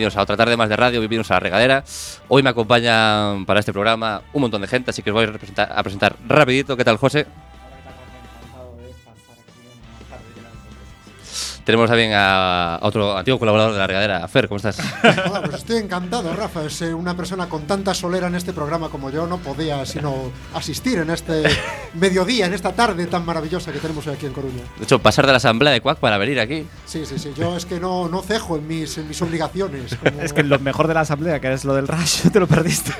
Bienvenidos a otra tarde más de radio, bienvenidos a La Regadera. Hoy me acompañan para este programa un montón de gente, así que os voy a, a presentar rapidito. ¿Qué tal, José? Tenemos también a a otro antiguo colaborador de La Regadera, Fer, ¿cómo estás? Hola, pues estoy encantado, Rafa. Es eh, una persona con tanta solera en este programa como yo no podía sino asistir en este mediodía, en esta tarde tan maravillosa que tenemos hoy aquí en Coruña. De hecho, pasar de la asamblea de Quack para venir aquí. Sí, sí, sí. Yo es que no, no cejo en mis, en mis obligaciones. como- Es que lo mejor de la asamblea, que es lo del rayo, te lo perdiste.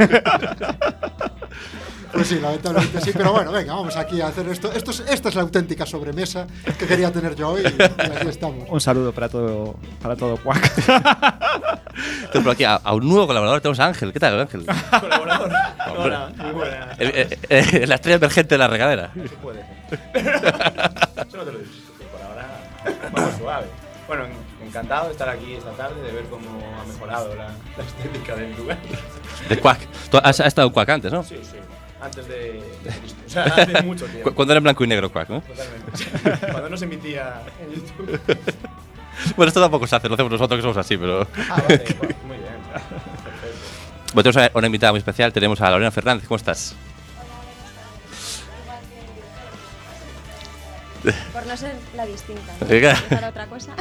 Pues sí, lamentablemente sí. Pero bueno, venga, vamos aquí a hacer esto. esto es, esta es la auténtica sobremesa que quería tener yo hoy y, aquí estamos. Un saludo para todo, para todo Quack. Tenemos por aquí a, a un nuevo colaborador, tenemos a Ángel. ¿Qué tal, Ángel? Colaborador. Hola, muy buena. El- el- el- la estrella emergente de La Regadera. Se puede. Eso no te lo he dicho. Por ahora, vamos suave. Bueno, en- encantado de estar aquí esta tarde, de ver cómo ha mejorado la, la estética del lugar. De Quack. Tú has, has estado en Quack antes, ¿no? Sí, sí. Antes de, de Cristo. O sea, hace mucho tiempo. Cuando era en blanco y negro Quack, ¿no? Totalmente. Cuando no se emitía en YouTube. Bueno, esto tampoco se hace, lo hacemos nosotros que somos así, pero. Ah, vale. bueno, muy bien. Perfecto. Bueno, tenemos a una invitada muy especial, tenemos a Lorena Fernández, ¿cómo estás? Por no ser la distinta. Para otra cosa.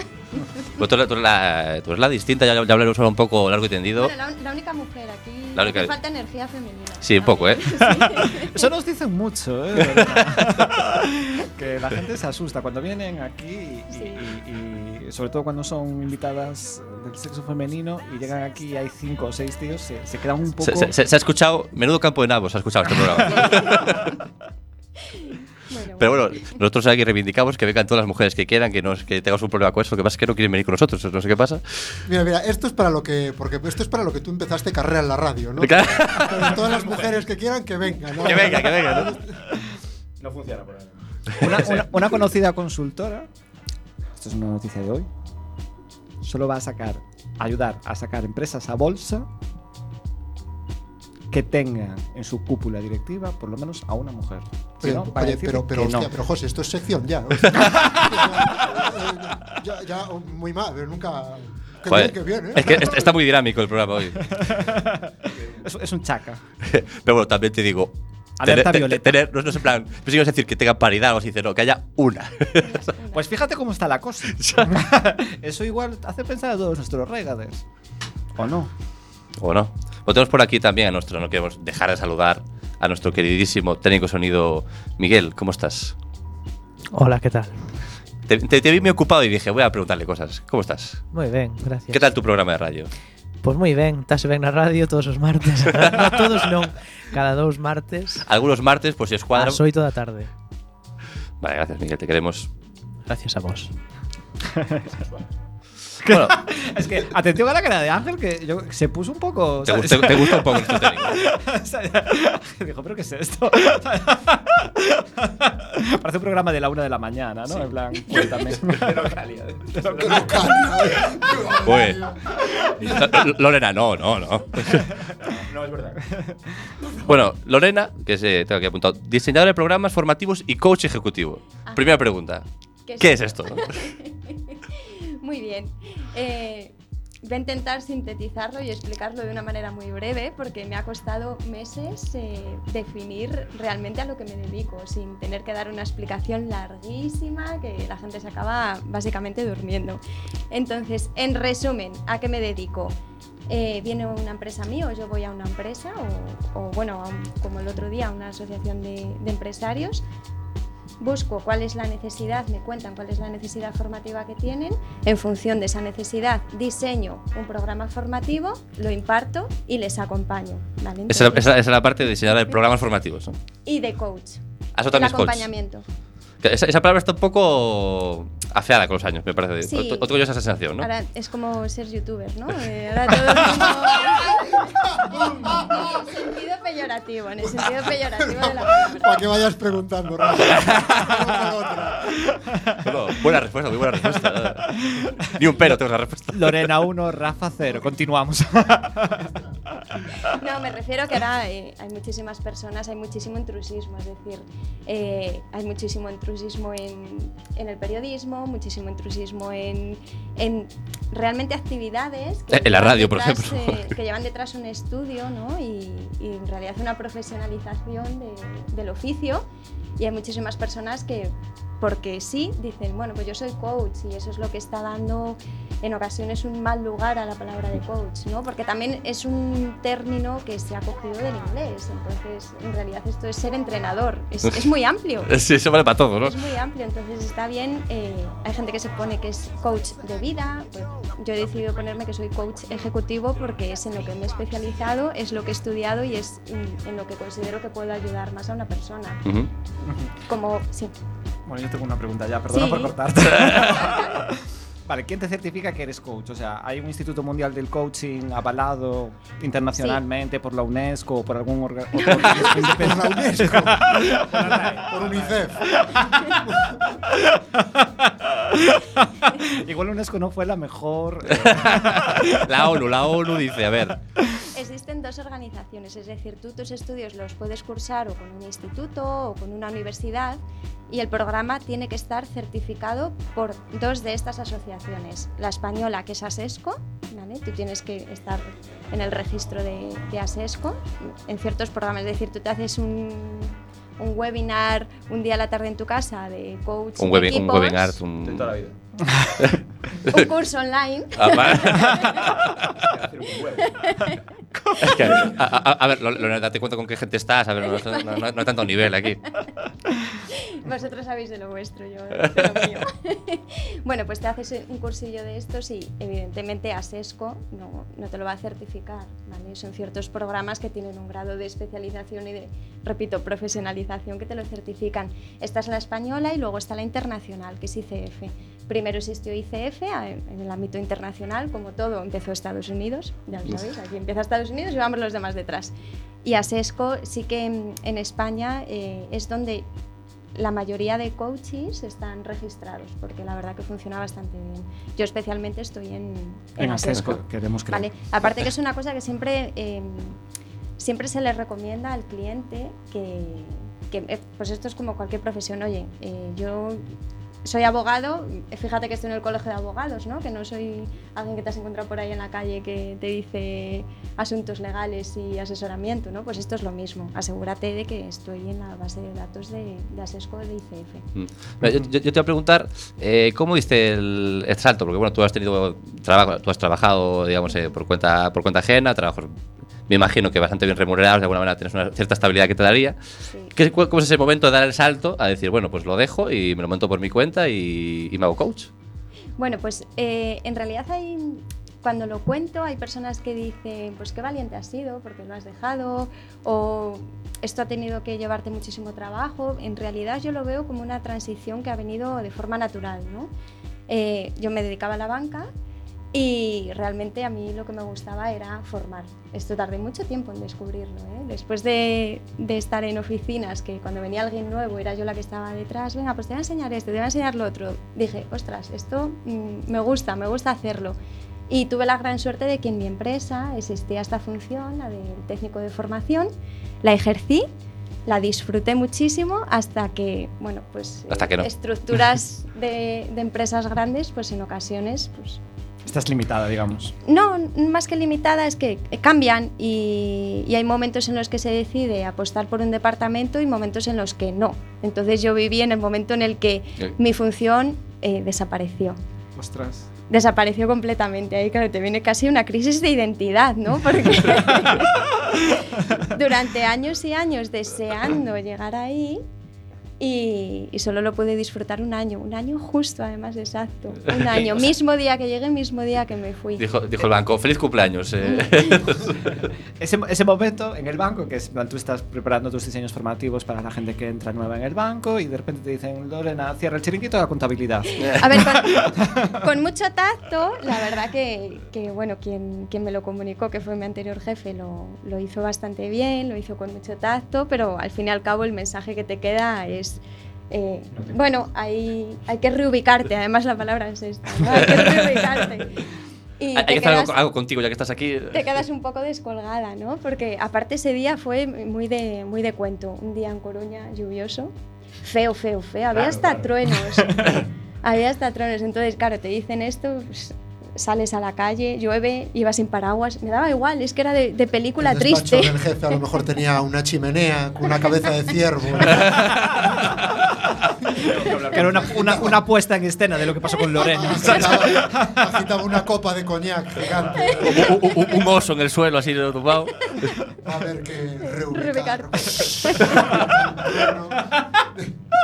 Bueno, tú, eres- tú eres la, tú eres la distinta, ya, ya hablaremos ahora un poco largo y tendido. Bueno, la, la única mujer aquí. La única- falta energía femenina. Sí, un poco, ¿eh? Eso nos dicen mucho, ¿eh? Que la gente se asusta cuando vienen aquí y, Sí. y- y sobre todo cuando son invitadas del sexo femenino y llegan aquí y hay cinco o seis tíos, se, se quedan un poco... Se, se- se- se ha escuchado, menudo campo de nabos, se ha escuchado este programa. Bueno, Pero bueno, nosotros aquí reivindicamos que vengan todas las mujeres que quieran, que, no, es- que tengamos un problema con eso. Lo que pasa es que no quieren venir con nosotros, no sé qué pasa. Mira, mira, esto es para lo que. Porque esto es para lo que tú empezaste carrera en la radio, ¿no? Claro. Pero todas las mujeres que quieran que vengan, ¿no? Que venga, que venga. ¿no? No funciona por ahora. Una, una- una conocida consultora, esto es una noticia de hoy, solo va a sacar, ayudar a sacar empresas a bolsa que tengan en su cúpula directiva por lo menos a una mujer. Si no, oye, pero, pero, no. hostia, pero José, esto es sección ya. ya, ya, muy mal, pero nunca. Que Joder, bien, que bien, ¿eh? Es que est- está muy dinámico el programa hoy. Es, es un chaca. Pero bueno, también te digo. Alerta tener, violeta. tener- no, no es en plan. Pues ibas a decir que tenga paridad o así, dice, no, que haya una. Pues fíjate cómo está la cosa. Eso igual hace pensar a todos nuestros regaders. ¿O no? ¿O no? Lo tenemos por aquí también a nuestro, no queremos dejar de saludar a nuestro queridísimo técnico sonido Miguel. ¿Cómo estás? Hola, ¿qué tal? Te, te- te vi muy ocupado y dije, voy a preguntarle cosas. ¿Cómo estás? Moi ben, gracias. ¿Qué tal tu programa de radio? Pois moi ben, estás ben na radio todos os martes. no, todos non, cada dous martes Algunos martes, pues si es cuadra. ás 8 da tarde. Vale, gracias, Miguel, te queremos. Gracias a vos. Bueno, Es que, atención a la cara de Ángel, que yo- se puso un poco. te, gusta un poco nuestro técnico. Dijo, ¿pero qué es esto? Parece un programa de la una de la mañana, ¿no? En plan, cuéntame. L- Lorena, no, no, no. No, es verdad. Bueno, Lorena, que se tengo aquí apuntado, diseñadora de programas formativos y coach ejecutivo. Ajá. Primera pregunta. ¿Qué es ¿Qué es esto? Muy bien. Eh, voy a intentar sintetizarlo y explicarlo de una manera muy breve porque me ha costado meses eh, definir realmente a lo que me dedico sin tener que dar una explicación larguísima que la gente se acaba básicamente durmiendo. Entonces, en resumen, ¿a qué me dedico? Eh, viene una empresa mía o yo voy a una empresa o, bueno, como el otro día, a una asociación de, de empresarios busco cuál es la necesidad, me cuentan cuál es la necesidad formativa que tienen, en función de esa necesidad diseño un programa formativo, lo imparto y les acompaño. ¿vale? Esa, Entonces- esa- esa es la parte de diseñar programas formativos. ¿no? y de coach. Ah, eso el también es coach. acompañamiento. Que Esa, esa palabra está un poco afeada con los años, me parece. Sí. O- o- tengo yo esa sensación, ¿no? Ahora es como ser youtuber, ¿no? Eh, ahora todo el mundo... en el sentido peyorativo, en el sentido peyorativo de la palabra. Para que vayas preguntando, Rafa. Buena respuesta, muy buena respuesta. Ni un pero tengo la respuesta. Lorena 1, Rafa 0. Continuamos. No, me refiero que ahora eh, hay muchísimas personas, hay muchísimo intrusismo, es decir, eh, hay muchísimo intrusismo en, en el periodismo, muchísimo intrusismo en, en realmente actividades que, en la radio, por ejemplo. eh, que llevan detrás un estudio ¿no? y, en realidad una profesionalización de- del oficio y hay muchísimas personas que porque sí dicen, bueno, pues yo soy coach y eso es lo que está dando en ocasiones un mal lugar a la palabra de coach, ¿no? Porque también es un término que se ha cogido del inglés, entonces en realidad esto es ser entrenador, es, es muy amplio. Sí, eso vale para todo, ¿no? Es muy amplio, entonces está bien. eh, hay gente que se pone que es coach de vida. pues yo he decidido ponerme que soy coach ejecutivo porque es en lo que me he especializado, es lo que he estudiado y es mm, en lo que considero que puedo ayudar más a una persona. Ujú. Como, sí. Bueno, yo tengo una pregunta ya, perdona Sí. por cortarte. vale, ¿quién te certifica que eres coach? O sea, ¿hay un Instituto Mundial del Coaching avalado internacionalmente por la UNESCO o por algún organismo Por la UNESCO. Por UNICEF. Igual UNESCO no fue la mejor. eh, La ONU, la ONU dice, a ver, Existen dos organizaciones, es decir, tú tus estudios los puedes cursar o con un instituto o con una universidad y el programa tiene que estar certificado por dos de estas asociaciones. La española, que es ASESCO, ¿vale? tú tienes que estar en el registro de, de ASESCO en ciertos programas, es decir, tú te haces un, un webinar un día a la tarde en tu casa de coach un, de webi- un webinar, De toda la vida. un curso online. Es que, a, a- a ver, Lorena, date cuenta con qué gente estás, a ver, no, no- no- no hay tanto nivel aquí. Vosotros sabéis de lo vuestro, yo de lo mío. bueno, pues te haces un cursillo de estos y evidentemente ASESCO no, no te lo va a certificar, ¿vale? Son ciertos programas que tienen un grado de especialización y de, repito, profesionalización que te lo certifican. Esta es la española y luego está la internacional, que es ICF. Primero existió ICF en el ámbito internacional, como todo empezó Estados Unidos, ya lo sabéis, aquí empieza Estados Unidos y vamos los demás detrás. Y ASESCO sí que mm, en España eh, es donde la mayoría de coaches están registrados, porque la verdad que funciona bastante bien. Yo especialmente estoy en, en ASESCO. ASESCO, queremos creer. Vale, aparte que es una cosa que siempre, eh, siempre se le recomienda al cliente que, que, eh, pues esto es como cualquier profesión, oye, eh, yo soy abogado, fíjate que estoy en el colegio de abogados, ¿no? Que no soy alguien que te has encontrado por ahí en la calle que te dice asuntos legales y asesoramiento, ¿no? Pues esto es lo mismo. Asegúrate de que estoy en la base de datos de, de ASESCO de ICF. Mm. Yo, te voy a preguntar, eh, ¿cómo diste el, salto? Porque bueno, tú has tenido trabajo, tú has trabajado, digamos, eh, por cuenta por cuenta ajena, trabajos, me imagino que bastante bien remunerados, de alguna manera tienes una cierta estabilidad que te daría. Sí. ¿Qué, cu- ¿Cómo es ese momento de dar el salto a decir, bueno, pues lo dejo y me lo monto por mi cuenta y, y me hago coach? Bueno, pues eh, en realidad hay, cuando lo cuento hay personas que dicen, pues qué valiente has sido porque lo has dejado o esto ha tenido que llevarte muchísimo trabajo. En realidad yo lo veo como una transición que ha venido de forma natural, ¿no? Eh, yo me dedicaba a la banca y realmente a mí lo que me gustaba era formar. Esto tardé mucho tiempo en descubrirlo. ¿eh? Después de, de estar en oficinas, que cuando venía alguien nuevo era yo la que estaba detrás, venga, pues te voy a enseñar esto, te voy a enseñar lo otro. Dije, ostras, esto mm, me gusta, me gusta hacerlo. Y tuve la gran suerte de que en mi empresa existía esta función, la del técnico de formación, la ejercí, la disfruté muchísimo hasta que, bueno, pues Hasta que no. estructuras de, de empresas grandes, pues en ocasiones, pues Estás limitada, digamos. no, más que limitada es que cambian y, y hay momentos en los que se decide apostar por un departamento y momentos en los que no. Entonces yo viví en el momento en el que Eh. mi función eh, desapareció. Ostras. Desapareció completamente. Ahí, claro, te viene casi una crisis de identidad, ¿no? Porque durante años y años deseando llegar ahí, y, y solo lo pude disfrutar un año, un año justo además, exacto. Un año, mismo día que llegué, mismo día que me fui. Dijo, dijo el banco, feliz cumpleaños. eh". Ese, ese momento en el banco, que es cuando tú estás preparando tus diseños formativos para la gente que entra nueva en el banco y de repente te dicen, Lorena, cierra el chiringuito de la contabilidad. A ver, con, con mucho tacto, la verdad que, que, bueno, quien, quien me lo comunicó, que fue mi anterior jefe, lo, lo hizo bastante bien, lo hizo con mucho tacto, pero al fin y al cabo el mensaje que te queda es, eh, bueno, hay, hay que reubicarte, además la palabra es esta, ¿no? hay que reubicarte. Y Hay que hacer algo, contigo ya que estás aquí. te quedas un poco descolgada, ¿no? Porque aparte ese día fue muy de, muy de cuento. Un día en Coruña, lluvioso. Feo, feo, feo. Había Claro, hasta claro. truenos. Había hasta truenos. Entonces, claro, te dicen esto, pues, sales a la calle, llueve, ibas sin paraguas. Me daba igual, es que era de, de película El triste. del jefe a lo mejor tenía una chimenea con una cabeza de ciervo. Que era una, una, una puesta en escena de lo que pasó con Lorena. agitaba, agitaba una copa de coñac gigante. Un, un- un oso en el suelo así tumbado. Va a haber que Reubicar. reubicar.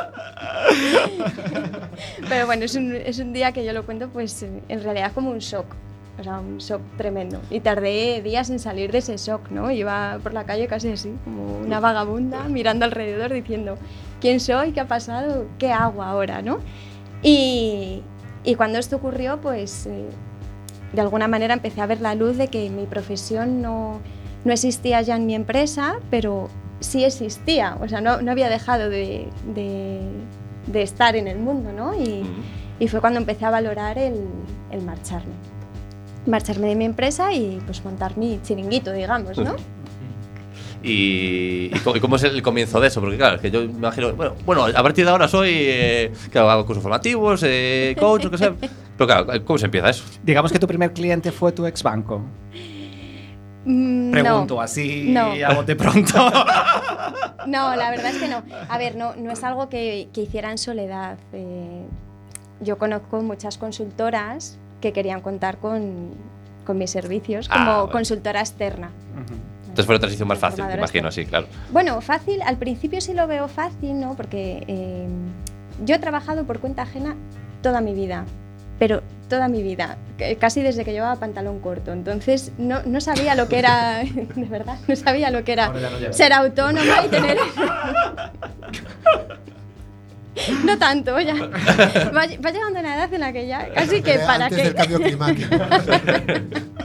Pero bueno, es un, es un día que yo lo cuento, pues en realidad como un shock. O sea, un shock tremendo. Y tardé días en salir de ese shock, ¿no? Iba por la calle casi así, como una vagabunda, mirando alrededor, diciendo, ¿quién soy? ¿Qué ha pasado? ¿Qué hago ahora, no? Y, y cuando esto ocurrió, pues eh, de alguna manera empecé a ver la luz de que mi profesión no, no existía ya en mi empresa, pero sí existía. O sea, no, no había dejado de, de- de estar en el mundo, ¿no? Y, y fue cuando empecé a valorar el, el marcharme. Marcharme de mi empresa y pues montar mi chiringuito, digamos, ¿no? Y, y cómo es el comienzo de eso? Porque claro, es que yo me imagino, bueno, bueno a partir de ahora soy, eh, claro, hago cursos formativos, eh, coach, lo que sea. Pero claro, ¿cómo se empieza eso? Digamos que tu primer cliente fue tu ex banco. Mm, Pregunto no. así No. a bote pronto. No, la verdad es que no. A ver, no, no es algo que, que hiciera en soledad. Eh, yo conozco muchas consultoras que querían contar con, con mis servicios como Ah, bueno. consultora externa. Entonces fue la transición más fácil, me imagino, externa. sí, claro. Bueno, fácil, al principio sí lo veo fácil, ¿no? Porque eh, yo he trabajado por cuenta ajena toda mi vida, pero toda mi vida, casi desde que llevaba pantalón corto. Entonces no, no sabía lo que era, de verdad, no sabía lo que era no ser autónoma y tener... No tanto, ya. Va, va llegando una edad en la que ya casi que Eh, para antes qué. del cambio climático.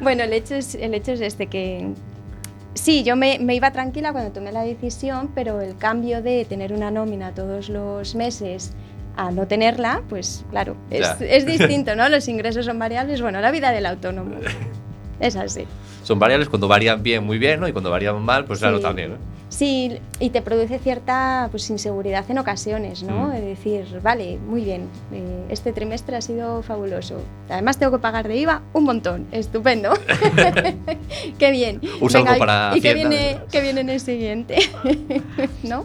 Bueno, el hecho es, el hecho es este, que sí, yo me, me iba tranquila cuando tomé la decisión, pero el cambio de tener una nómina todos los meses a no tenerla, pues claro, es, es distinto, ¿no? Los ingresos son variables, bueno, la vida del autónomo es así. Son variables cuando varían bien, muy bien, ¿no? Y cuando varían mal, pues claro, Sí. también, ¿no? Sí, y te produce cierta pues, inseguridad en ocasiones, ¿no? Mm. De decir, vale, muy bien, eh, este trimestre ha sido fabuloso. Además tengo que pagar de IVA un montón, estupendo. qué bien. Un saldo para ¿Y qué viene, qué viene en el siguiente? ¿No?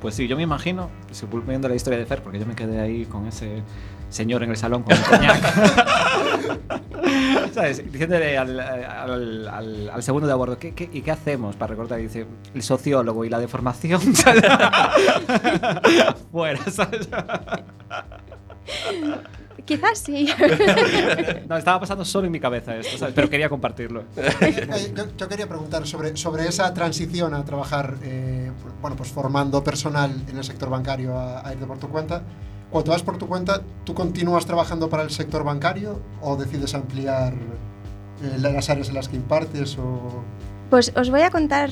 Pues sí, yo me imagino, si volviendo a la historia de Fer, porque yo me quedé ahí con ese señor en el salón con el coñac. ¿Sabes? Diciéndole al, al, al- al segundo de a bordo, ¿qué, qué, y qué hacemos para recortar? Y dice, el sociólogo y la deformación. Fuera, ¿sabes? Quizás sí. No, estaba pasando solo en mi cabeza esto, ¿sabes? Pero quería compartirlo. Eh, yo, yo quería preguntar sobre, sobre esa transición a trabajar, eh, bueno, pues formando personal en el sector bancario a, a ir de por tu cuenta. Cuando vas por tu cuenta, ¿tú continúas trabajando para el sector bancario o decides ampliar eh, las áreas en las que impartes? O... Pues os voy a contar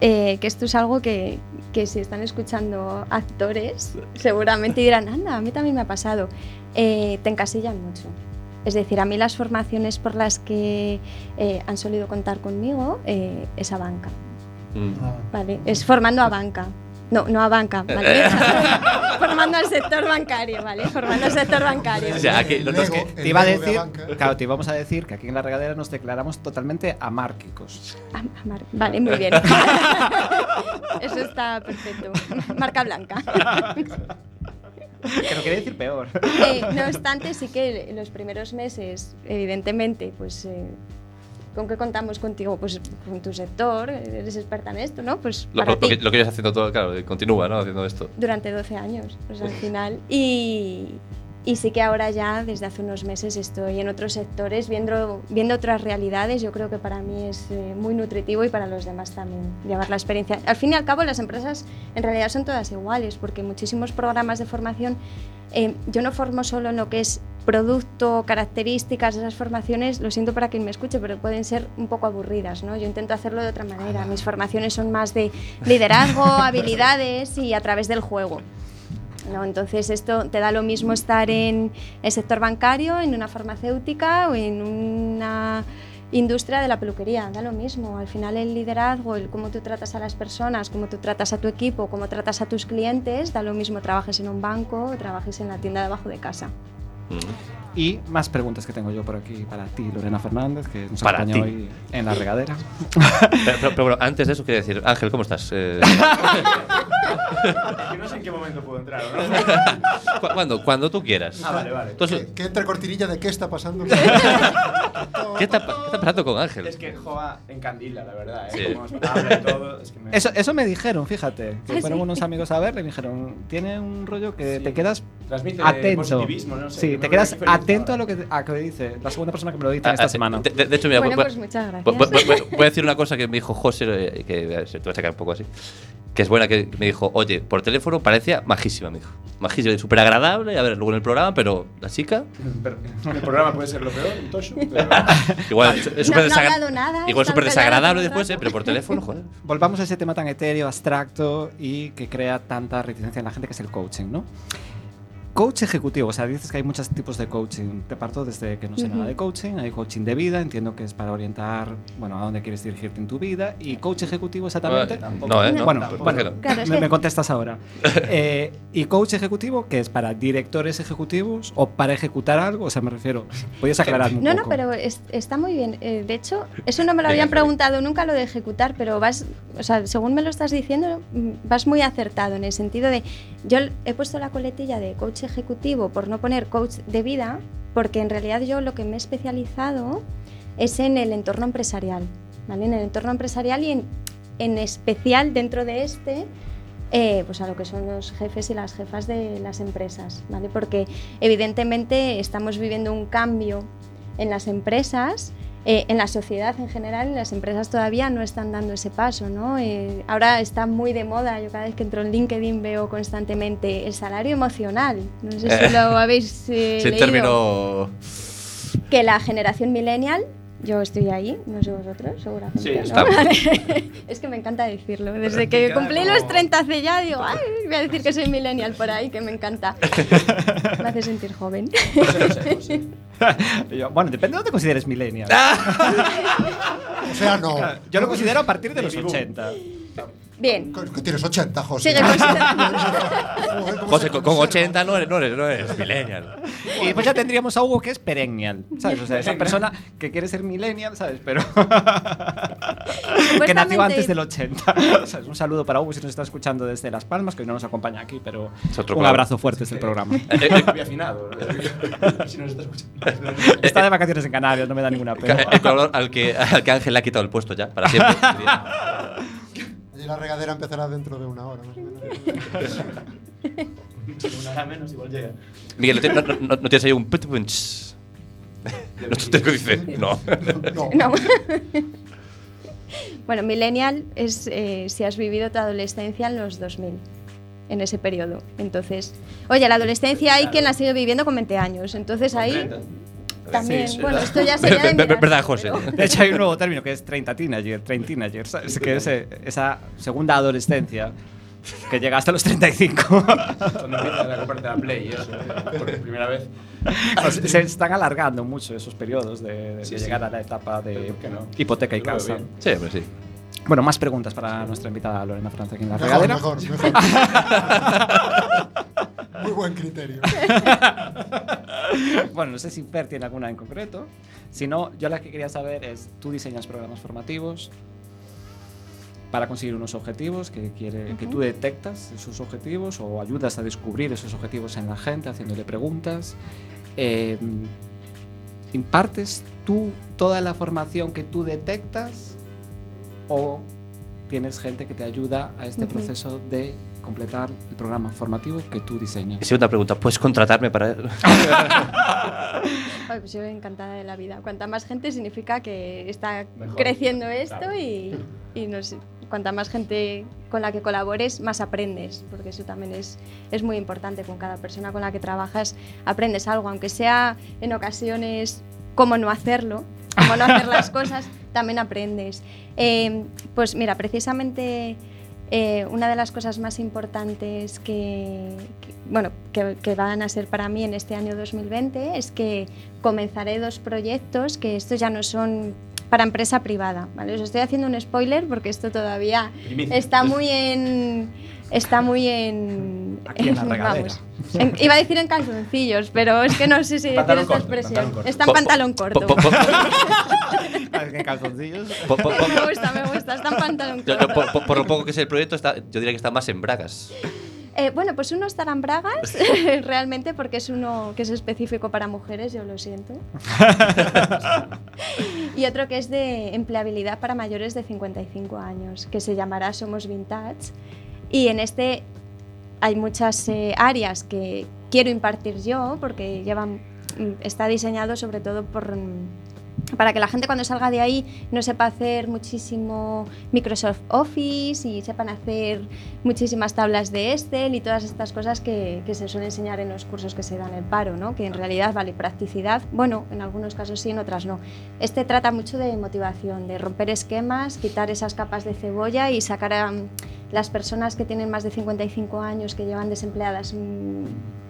eh, que esto es algo que, que si están escuchando actores, seguramente dirán, anda, a mí también me ha pasado. Eh, te encasillan mucho. Es decir, a mí las formaciones por las que eh, han solido contar conmigo eh, es a banca. Mm. Ah, ¿vale? Es formando a banca. No, no a banca, ¿vale? formando al sector bancario, ¿vale? Formando al sector bancario. O sea, aquí nosotros que- Te iba a decir, claro, te íbamos a decir que aquí en la regadera nos declaramos totalmente amárquicos. Mar- Vale, muy bien. Eso está perfecto. Marca blanca. Que no quiere decir peor. Eh, no obstante, sí que los primeros meses, evidentemente, pues, eh, ¿con qué contamos contigo? Pues con tu sector, eres experta en esto, ¿no? Pues Lo, para lo- lo ti. que, lo que llevas haciendo todo, claro, y continúa, ¿no? Haciendo esto. durante 12 años, pues al final. Y, y sí que ahora ya, desde hace unos meses, estoy en otros sectores viendo, viendo otras realidades. Yo creo que para mí es eh, muy nutritivo y para los demás también llevar la experiencia. Al fin y al cabo, las empresas en realidad son todas iguales, porque muchísimos programas de formación, eh, yo no formo solo en lo que es producto, características de esas formaciones, lo siento para quien me escuche, pero pueden ser un poco aburridas, ¿no? Yo intento hacerlo de otra manera. Mis formaciones son más de liderazgo, habilidades y a través del juego. ¿no? Entonces esto te da lo mismo estar en el sector bancario, en una farmacéutica o en una industria de la peluquería, da lo mismo. Al final el liderazgo, el cómo tú tratas a las personas, cómo tú tratas a tu equipo, cómo tratas a tus clientes, da lo mismo trabajes en un banco o trabajes en la tienda debajo de casa. Y más preguntas que tengo yo por aquí para ti, Lorena Fernández, que nos Para acompañó ti. hoy en la regadera. Pero, pero- pero bueno, antes de eso quería decir, Ángel, ¿cómo estás? Eh, Que no sé en qué momento puedo entrar, ¿o ¿no? cu- cuando, cuando tú quieras. Ah, vale, vale. Que entre cortinilla de qué está pasando. ¿Qué está, qué está pasando con Ángel? Es que Joa encandila, la verdad, ¿eh? Sí. Como habla y todo. Es que me... Eso, eso me dijeron, fíjate, que Ah, fueron unos amigos a verle y me dijeron, tiene un rollo que Sí. te quedas Transmite atento. no sé. sí, te quedas atento a lo que, a que dice la segunda persona que me lo dice Ah, esta ah, semana. De, de- hecho, mira, Bueno, voy- pues muchas voy- voy- gracias. voy- voy a decir una cosa que me dijo José, eh, que se te voy a sacar un poco así. Que es buena, que me dijo, oye, por teléfono parecía majísima, me dijo. Majísima, súper agradable, a ver, luego en el programa, pero la chica, Pero el programa puede ser lo peor, un tosho, pero... igual es súper no desagra- desagradable después, eh, pero por teléfono, joder. Volvamos a ese tema tan etéreo, abstracto y que crea tanta reticencia en la gente, que es el coaching, ¿no? Coach ejecutivo, o sea, dices que hay muchos tipos de coaching. Te parto desde que no sé nada de coaching, hay coaching de vida, entiendo que es para orientar, bueno, a dónde quieres dirigirte en tu vida, y coach ejecutivo exactamente. No, eh, no, bueno, ¿por bueno, qué no? Claro, es me, contestas ahora. Eh, ¿Y coach ejecutivo, que es para directores ejecutivos o para ejecutar algo? O sea, me refiero, ¿podrías aclararme un No, poco? no, pero es- está muy bien. Eh, de hecho, eso no me lo habían preguntado nunca lo de ejecutar, pero vas, o sea, según me lo estás diciendo, mm, vas muy acertado en el sentido de, yo he puesto la coletilla de coach ejecutivo por no poner coach de vida, porque en realidad yo lo que me he especializado es en el entorno empresarial, ¿vale? En el entorno empresarial y en, en especial dentro de este, eh, pues a lo que son los jefes y las jefas de las empresas, ¿vale? Porque evidentemente estamos viviendo un cambio en las empresas, eh, en la sociedad en general, las empresas todavía no están dando ese paso, ¿no? Eh, ahora está muy de moda, yo cada vez que entro en LinkedIn veo constantemente el salario emocional, no sé si lo habéis eh, Sí, leído, término. que la generación millennial yo estoy ahí, no sé vosotros, seguramente. Sí. Vale. es que me encanta decirlo. Desde que cumplí como- los 30 hace ya, digo, ay, voy a decir que soy millennial por ahí, que me encanta. me hace sentir joven. Yo, bueno, depende de dónde consideres millennial. O sea, no. Yo lo considero a partir de los Baby boom. 80. Bien. Que tienes 80, José. ¿cómo José, con, con conserva? 80 no eres, no eres, no eres millennial. Y después ya tendríamos a Hugo que es perennial, ¿sabes? O sea, esa persona que quiere ser millennial, ¿sabes? Pero que nació antes del 80. ¿Sabes? Un saludo para Hugo si nos está escuchando desde Las Palmas, que hoy no nos acompaña aquí, pero un abrazo fuerte desde el programa. Eh, eh, Había afinado. si nos está escuchando. Está de vacaciones en Canarias, no me da ninguna eh, pena. el color al que, al que Ángel le ha quitado el puesto ya, para siempre. La regadera empezará dentro de una hora, más o menos. Una hora menos, igual llega. Miguel, ¿no, te- no, no- no tienes ahí un put punch? No te dice, no. No. No. bueno, millennial es eh, si has vivido tu adolescencia en los 2000, en ese periodo. Entonces, oye, la adolescencia hay quien la sigue viviendo con 20 años. Entonces ahí también, Sí, sí. bueno, esto ya sería de mirar, ¿Verdad, José? pero- De hecho, hay un nuevo término que es 30 teenager, 30 teenager, ¿sabes? Que es eh, esa segunda adolescencia que llega hasta los 35. Cuando empieza a comprarte la Play eso, ¿eh? por primera vez. Sea, se están alargando mucho esos periodos de, de Sí, sí. llegar a la etapa de Pero ¿por qué no? hipoteca y casa. bien. Sí, hombre, sí. Bueno, más preguntas para nuestra invitada Lorena Francia aquí en la Mejor, regadera. mejor, mejor. Muy buen criterio. bueno, no sé si Fer tiene alguna en concreto. Si no, yo la que quería saber es, tú diseñas programas formativos para conseguir unos objetivos que, quiere, que tú detectas esos objetivos o ayudas a descubrir esos objetivos en la gente haciéndole preguntas. Eh, impartes tú toda la formación que tú detectas o tienes gente que te ayuda a este Ujú. proceso de completar el programa formativo que tú diseñas? Segunda pregunta, ¿puedes contratarme para...? Ay, pues yo encantada de la vida. Cuanta más gente significa que está Mejor. creciendo esto Claro. y, y no sé, cuanta más gente con la que colabores, más aprendes, porque eso también es, es muy importante. Con cada persona con la que trabajas aprendes algo, aunque sea en ocasiones cómo no hacerlo, cómo no hacer las cosas, también aprendes. Eh, pues mira, precisamente eh, una de las cosas más importantes que, que- bueno, que, que van a ser para mí en este año 2020 es que comenzaré dos proyectos que estos ya no son para empresa privada. ¿vale? Os estoy haciendo un spoiler porque esto todavía está muy en... Está muy en... Aquí en la regadera. vamos, en- iba a decir en calzoncillos, pero es que no sé si decir esta expresión. Está en pantalón corto. ¿En calzoncillos? po- po- po- Me gusta, me gusta, está en pantalón yo- yo, por, por- por lo poco que es el proyecto, está, yo diría que está más en bragas. Eh, bueno, pues uno estará en bragas, realmente, porque es uno que es específico para mujeres, yo lo siento. y otro que es de empleabilidad para mayores de 55 años, que se llamará Somos Vintage. Y en este hay muchas eh, áreas que quiero impartir yo, porque llevan, mm, está diseñado sobre todo por, mm, para que la gente cuando salga de ahí no sepa hacer muchísimo Microsoft Office y sepan hacer muchísimas tablas de Excel y todas estas cosas que, que se suelen enseñar en los cursos que se dan el paro, ¿no? que en realidad vale practicidad, bueno, en algunos casos sí, en otras no. Este trata mucho de motivación, de romper esquemas, quitar esas capas de cebolla y sacar a las personas que tienen más de 55 años, que llevan desempleadas un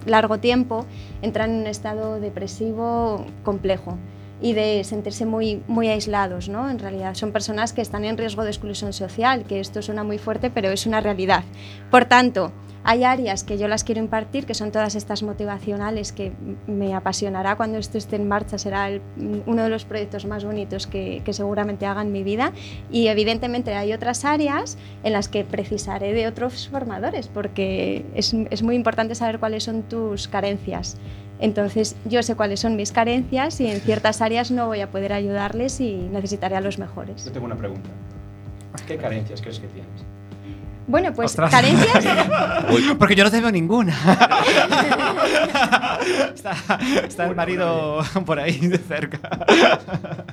largo tiempo, entran en un estado depresivo complejo y de sentirse muy, muy aislados, ¿no? En realidad son personas que están en riesgo de exclusión social, que esto suena muy fuerte, pero es una realidad. Por tanto, hay áreas que yo las quiero impartir, que son todas estas motivacionales, que me apasionará cuando esto esté en marcha, será el- uno de los proyectos más bonitos que, que seguramente haga en mi vida. Y evidentemente hay otras áreas en las que precisaré de otros formadores, porque es, es muy importante saber cuáles son tus carencias. Entonces yo sé cuáles son mis carencias y en ciertas áreas no voy a poder ayudarles y necesitaré a los mejores. Yo tengo una pregunta. ¿Qué carencias crees que tienes? Bueno, pues Ostras. carencias... Porque yo no te veo ninguna. está, está el marido por ahí de cerca.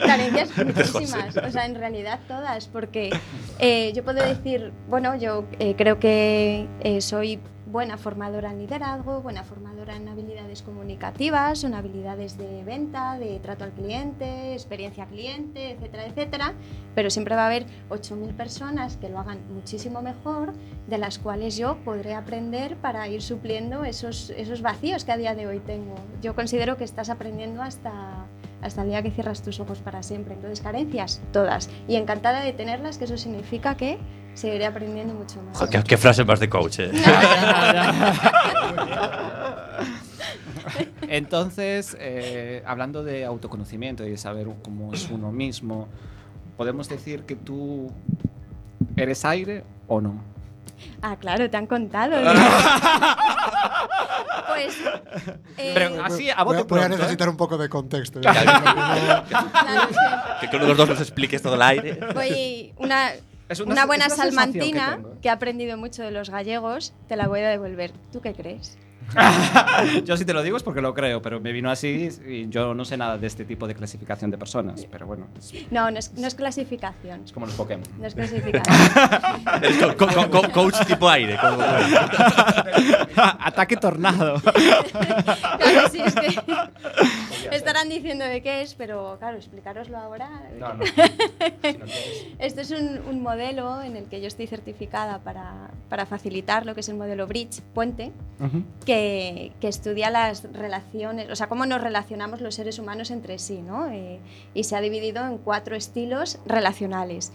Carencias muchísimas, o sea, en realidad todas, porque eh, yo puedo decir, bueno, yo eh, creo que eh, soy buena formadora en liderazgo, buena formadora en habilidades comunicativas, en habilidades de venta, de trato al cliente, experiencia cliente, etcétera, etcétera, pero siempre va a haber 8.000 personas que lo hagan muchísimo mejor, de las cuales yo podré aprender para ir supliendo esos, esos vacíos que a día de hoy tengo. Yo considero que estás aprendiendo hasta hasta el día que cierras tus ojos para siempre. Entonces, carencias, todas. Y encantada de tenerlas, que eso significa que seguiré aprendiendo mucho más. Joder, ¿qué, qué frase más de coach, eh. Entonces, eh, hablando de autoconocimiento y de saber cómo es uno mismo, ¿podemos decir que tú eres aire o no? Ah, claro, te han contado. pues. eh, Pero así, a Voy voy a ¿eh? necesitar un poco de contexto. claro, que que con los dos nos expliques todo el aire. voy una, Es una- una buena es una sensación que salmantina tengo. que, he aprendido mucho de los gallegos, te la voy a devolver. ¿Tú qué crees? Yo si te lo digo es porque lo creo, pero me vino así y yo no sé nada de este tipo de clasificación de personas, pero bueno. es- No, no es, no es clasificación. Es como los Pokémon. No es clasificación. Eres co- co- co- co- coach tipo aire. como- Ataque tornado. Claro, sí, es que estarán diciendo de qué es, pero claro, explicaroslo ahora. No, no. Esto es un, un modelo en el que yo estoy certificada para, para facilitar lo que es el modelo Bridge, puente, que, que estudia las relaciones, o sea, cómo nos relacionamos los seres humanos entre sí, ¿no? Eh, y se ha dividido en cuatro estilos relacionales.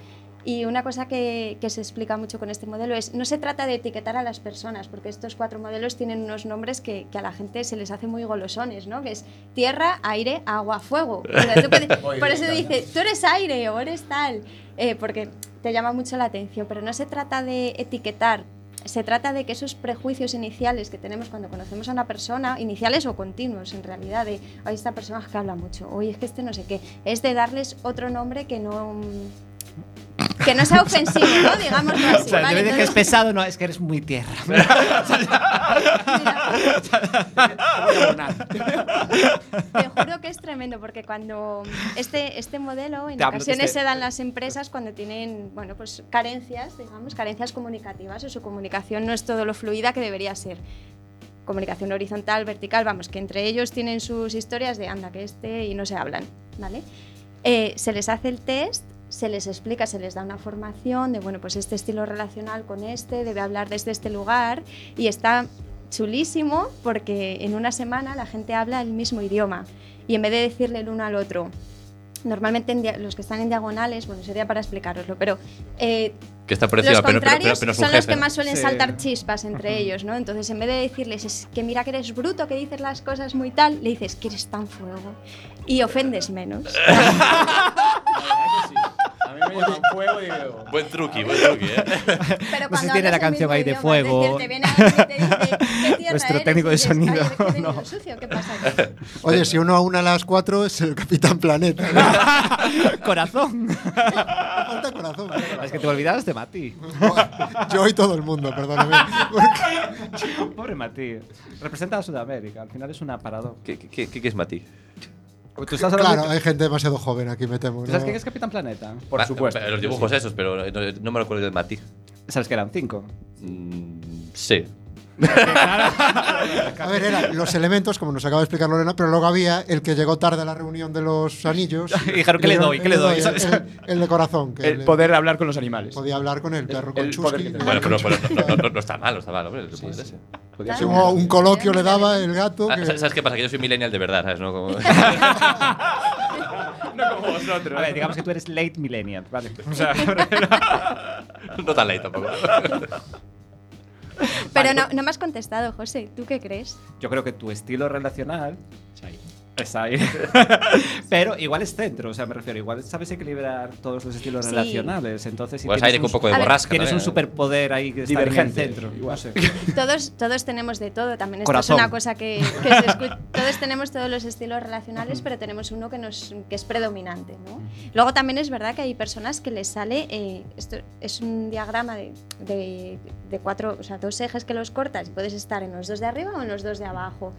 Y una cosa que, que se explica mucho con este modelo es, no se trata de etiquetar a las personas, porque estos cuatro modelos tienen unos nombres que, que a la gente se les hace muy golosones, ¿no? Que es tierra, aire, agua, fuego. O sea, tú puedes- por eso dice, tú eres aire o eres tal, eh, porque te llama mucho la atención, pero no se trata de etiquetar se trata de que esos prejuicios iniciales que tenemos cuando conocemos a una persona, iniciales o continuos en realidad, de, ay, esta persona que habla mucho, oye, es que este no sé qué, es de darles otro nombre que no... Que no sea ofensivo, ¿no? Digámoslo así. O sea, ¿vale? que es pesado, no, es que eres muy tierra. Te juro que es tremendo porque cuando este, este modelo en ocasiones este- se dan las empresas cuando tienen bueno pues carencias digamos carencias comunicativas o su comunicación no es todo lo fluida que debería ser comunicación horizontal vertical vamos que entre ellos tienen sus historias de anda que este y no se hablan vale Eh, se les hace el test se les explica, se les da una formación de, bueno, pues este estilo relacional con este, debe hablar desde este lugar y está chulísimo porque en una semana la gente habla el mismo idioma y en vez de decirle el uno al otro, normalmente en los que están en diagonales, bueno, sería para explicaroslo, pero eh, Que está los pero, pero, pero, son los que más suelen Sí. saltar chispas entre ellos, ¿no? Entonces, en vez de decirles es que mira que eres bruto, que dices las cosas muy tal, le dices que eres tan fuego y ofendes menos. A mí me llaman fuego y digo. Buen truqui, buen truqui, ¿eh? Pero No sé si tiene la canción ahí de fuego. Es decir, te viene alguien y te dice, ¿qué tierra Nuestro eres? técnico de sonido. Oye, si uno aúna las cuatro es el Capitán Planeta. Corazón. Falta corazón. Es que te olvidabas de Mati. Yo y todo el mundo, perdóname. Pobre Mati. Representa a Sudamérica. Al final es una paradoja. ¿Qué, qué, qué, qué es Mati? ¿Tú estás hablando Claro, hay gente demasiado joven aquí, me temo. ¿Tú ¿Sabes quién es Capitán Planeta? Por Ah, supuesto. Los dibujos esos, pero no, no me recuerdo de Mati. ¿Sabes que eran cinco? Mm, sí. A ver, eran los elementos, como nos acaba de explicar Lorena, pero luego había el que llegó tarde a la reunión de los anillos. Y dijeron, ¿qué le doy? ¿Qué le doy? El, el- el de corazón. Que El le- poder hablar con los animales. Podía hablar con el perro, con el Chusky. Bueno, pero, no, no- no- no está mal, no está mal, hombre. el. Podía Sí, un coloquio le daba el gato. Ah, que- ¿Sabes qué pasa? Que yo soy millennial de verdad, ¿sabes? No como... No como vosotros. A ver, digamos que tú eres late millennial, ¿vale? O sea, no tan late tampoco. Pero no, no me has contestado, José. ¿Tú qué crees? yo creo que tu estilo relacional es ahí. Pero igual es centro, o sea, me refiero, igual sabes equilibrar todos los estilos Sí. relacionales. Entonces, si Igual es tienes aire con un poco de borrasca. Tienes un superpoder ahí que está en el centro. Igual sé. Todos, todos tenemos de todo. También esto Corazón. es una cosa que, que se escu- Todos tenemos todos los estilos relacionales, pero tenemos uno que, nos, que es predominante. ¿no? Luego también es verdad que hay personas que les sale. eh, esto es un diagrama de, de, de cuatro, o sea, dos ejes que los cortas y puedes estar en los dos de arriba o en los dos de abajo.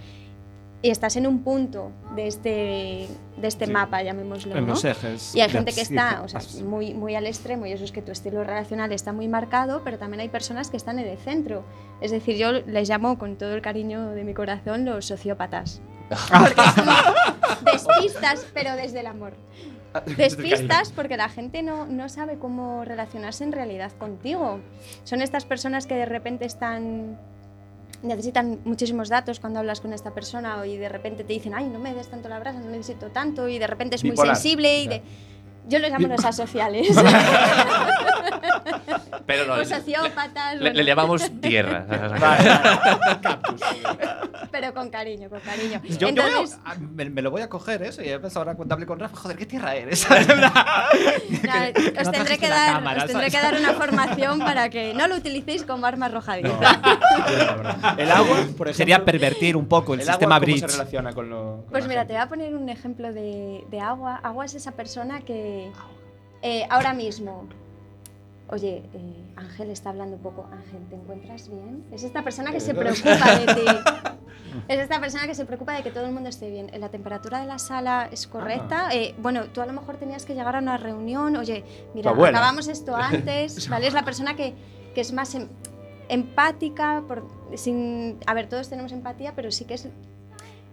Y estás en un punto de este, de este Sí. mapa, llamémoslo. En ¿no? los ejes. Y hay gente que está o sea, muy, muy al extremo y eso es que tu estilo relacional está muy marcado, pero también hay personas que están en el centro. Es decir, yo les llamo con todo el cariño de mi corazón los sociópatas. Porque son despistas, pero desde el amor. Despistas porque la gente no, no sabe cómo relacionarse en realidad contigo. Son estas personas que de repente están necesitan muchísimos datos cuando hablas con esta persona y de repente te dicen, ay, no me des tanto la brasa, no necesito tanto y de repente es muy Bipolar. sensible y de... Yo los llamo los asociales. Pero no, los sociópatas. le- bueno, le llamamos tierra. Pero con cariño, con cariño. Yo, yo voy a- Entonces, a- me, me lo voy a coger eso y he pensado ahora cuando hable con Rafa, joder, ¿qué tierra eres? que os no tendré que dar, cámara, os tendré que dar una formación para que no lo utilicéis como arma arrojadiza. El agua, por ejemplo. Sería pervertir un poco el, el sistema agua, ¿cómo bridge. se relaciona con lo. con Pues mira, gente? te voy a poner un ejemplo de, de agua. Agua es esa persona que eh, ahora mismo, oye, eh, Ángel está hablando un poco. Ángel, ¿te encuentras bien? Es esta persona que se preocupa de ti. Es esta persona que se preocupa de que todo el mundo esté bien. La temperatura de la sala es correcta. Eh, bueno, tú a lo mejor tenías que llegar a una reunión. Oye, mira, acabamos esto antes. ¿vale? Es la persona que, que es más em- empática. Por, sin, a ver, todos tenemos empatía, pero sí que es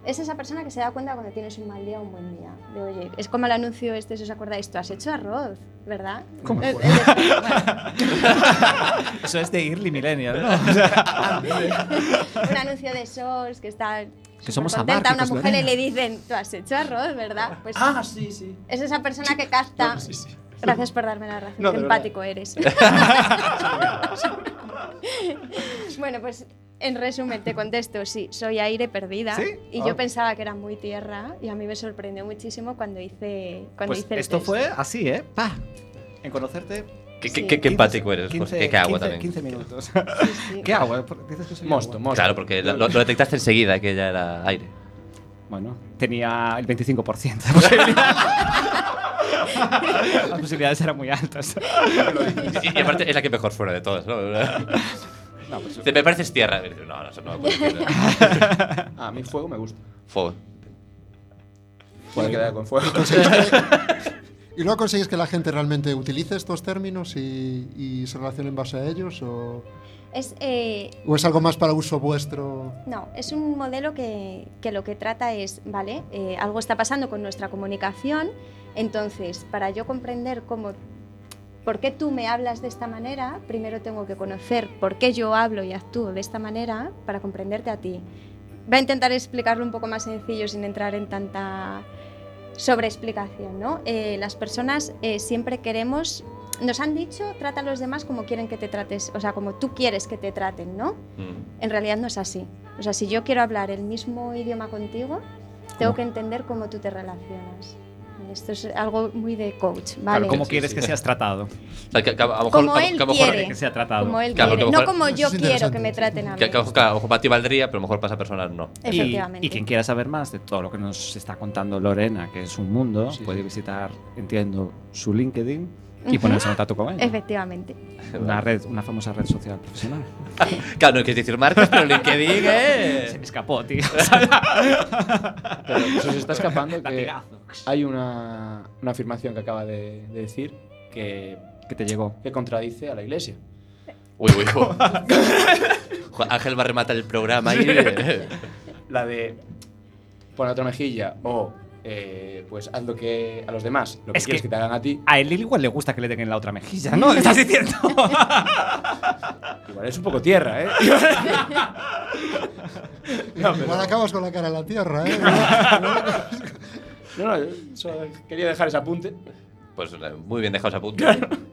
es esa persona que se da cuenta cuando tienes un mal día o un buen día. De, oye, es como el anuncio este, si os acordáis, tú has hecho arroz, ¿verdad? ¿Cómo El- fue? bueno, Eso es de Early Millennial, ¿no? Un anuncio de SOS que está Que somos contenta a una mujer y Lorena. le dicen, tú has hecho arroz, ¿verdad? Pues Ah, sí, sí. es esa persona que capta. Sí, sí. Gracias por darme la razón, No, qué de verdad. empático eres. bueno, pues en resumen, te contesto, sí, soy aire perdida. ¿Sí? Y Ah. yo pensaba que era muy tierra y a mí me sorprendió muchísimo cuando hice, cuando pues hice el esto test. fue así, ¿eh? Pa. En conocerte Qué, Sí. qué- qué- qué empático eres, José. Qué, qué agua 15, también. 15 minutos. sí. ¿Qué agua? ¿Por- Dices que soy Mosto, agua? mosto. Claro, porque lo, lo detectaste enseguida que ya era aire. Bueno, tenía el 25% de posibilidades. Las posibilidades eran muy altas. Y, y aparte es la que mejor fuera de todas, ¿no? No, pues, Me pareces tierra. No, no, eso no lo puedo decir. A mí fuego me gusta. Fuego. Puedo quedar con fuego. ¿Y luego conseguís que la gente realmente utilice estos términos y, y se relacione en base a ellos? ¿O, Es, eh, o es algo más para uso vuestro? No, es un modelo que, que lo que trata es, vale, eh, algo está pasando con nuestra comunicación, entonces para yo comprender cómo, por qué tú me hablas de esta manera, primero tengo que conocer por qué yo hablo y actúo de esta manera para comprenderte a ti. Voy a intentar explicarlo un poco más sencillo sin entrar en tanta sobreexplicación, ¿no? Eh, las personas eh, siempre queremos, nos han dicho, trata a los demás como quieren que te trates, o sea, como tú quieres que te traten, ¿no? Mm. En realidad no es así. O sea, si yo quiero hablar el mismo idioma contigo, tengo que entender cómo tú te relacionas. Esto es algo muy de coach, claro, ¿vale? ¿Cómo Sí, quieres sí. que seas tratado? O sea, que- que a lo mejor- Como él a mejor- quiere. Que sea tratado. Como él Claro, quiere, que no como yo quiero que me traten a mí. Que, que a lo mejor- para ti valdría, pero a lo mejor para esa persona no. Y, Efectivamente. y quien quiera saber más de todo lo que nos está contando Lorena, que es un mundo, Sí, puede sí. visitar, entiendo, su LinkedIn y ponerse en contacto con ella. Efectivamente. Una red, una famosa red social profesional. Claro, no quieres decir marcas, pero LinkedIn, Se ¿eh? me escapó, tío. Pero se os está escapando que hay una, una afirmación que acaba de, de decir que, que te llegó. que contradice a la iglesia. Uy, uy, uy. Ángel va a rematar el programa ahí. La de pon la otra mejilla o eh, pues haz lo que a los demás, lo que Es quieres que- que te hagan a ti. A él igual le gusta que le den en la otra mejilla, ¿no? ¿Le estás diciendo? Igual es un poco tierra, ¿eh? no, pero- Igual acabas con la cara en la tierra, ¿eh? no, no, yo solo quería dejar ese apunte. Pues eh, muy bien dejado ese apunte.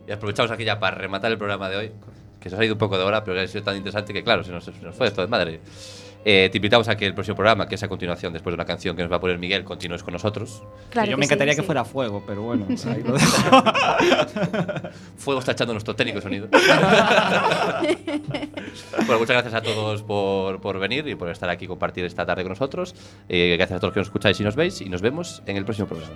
Y aprovechamos aquí ya para rematar el programa de hoy, que se os ha ido un poco de hora, pero ha sido tan interesante que, claro, se nos, se nos fue esto de madre. Eh, te invitamos a que el próximo programa, que es a continuación, después de una canción que nos va a poner Miguel, continúes con nosotros. Claro yo que me encantaría sí, que sí. fuera fuego, pero bueno, ahí lo dejo. Fuego está echando nuestro técnico de sonido. bueno, muchas gracias a todos por, por venir y por estar aquí y compartir esta tarde con nosotros. Eh, gracias a todos los que nos escucháis y nos veis y nos vemos en el próximo programa.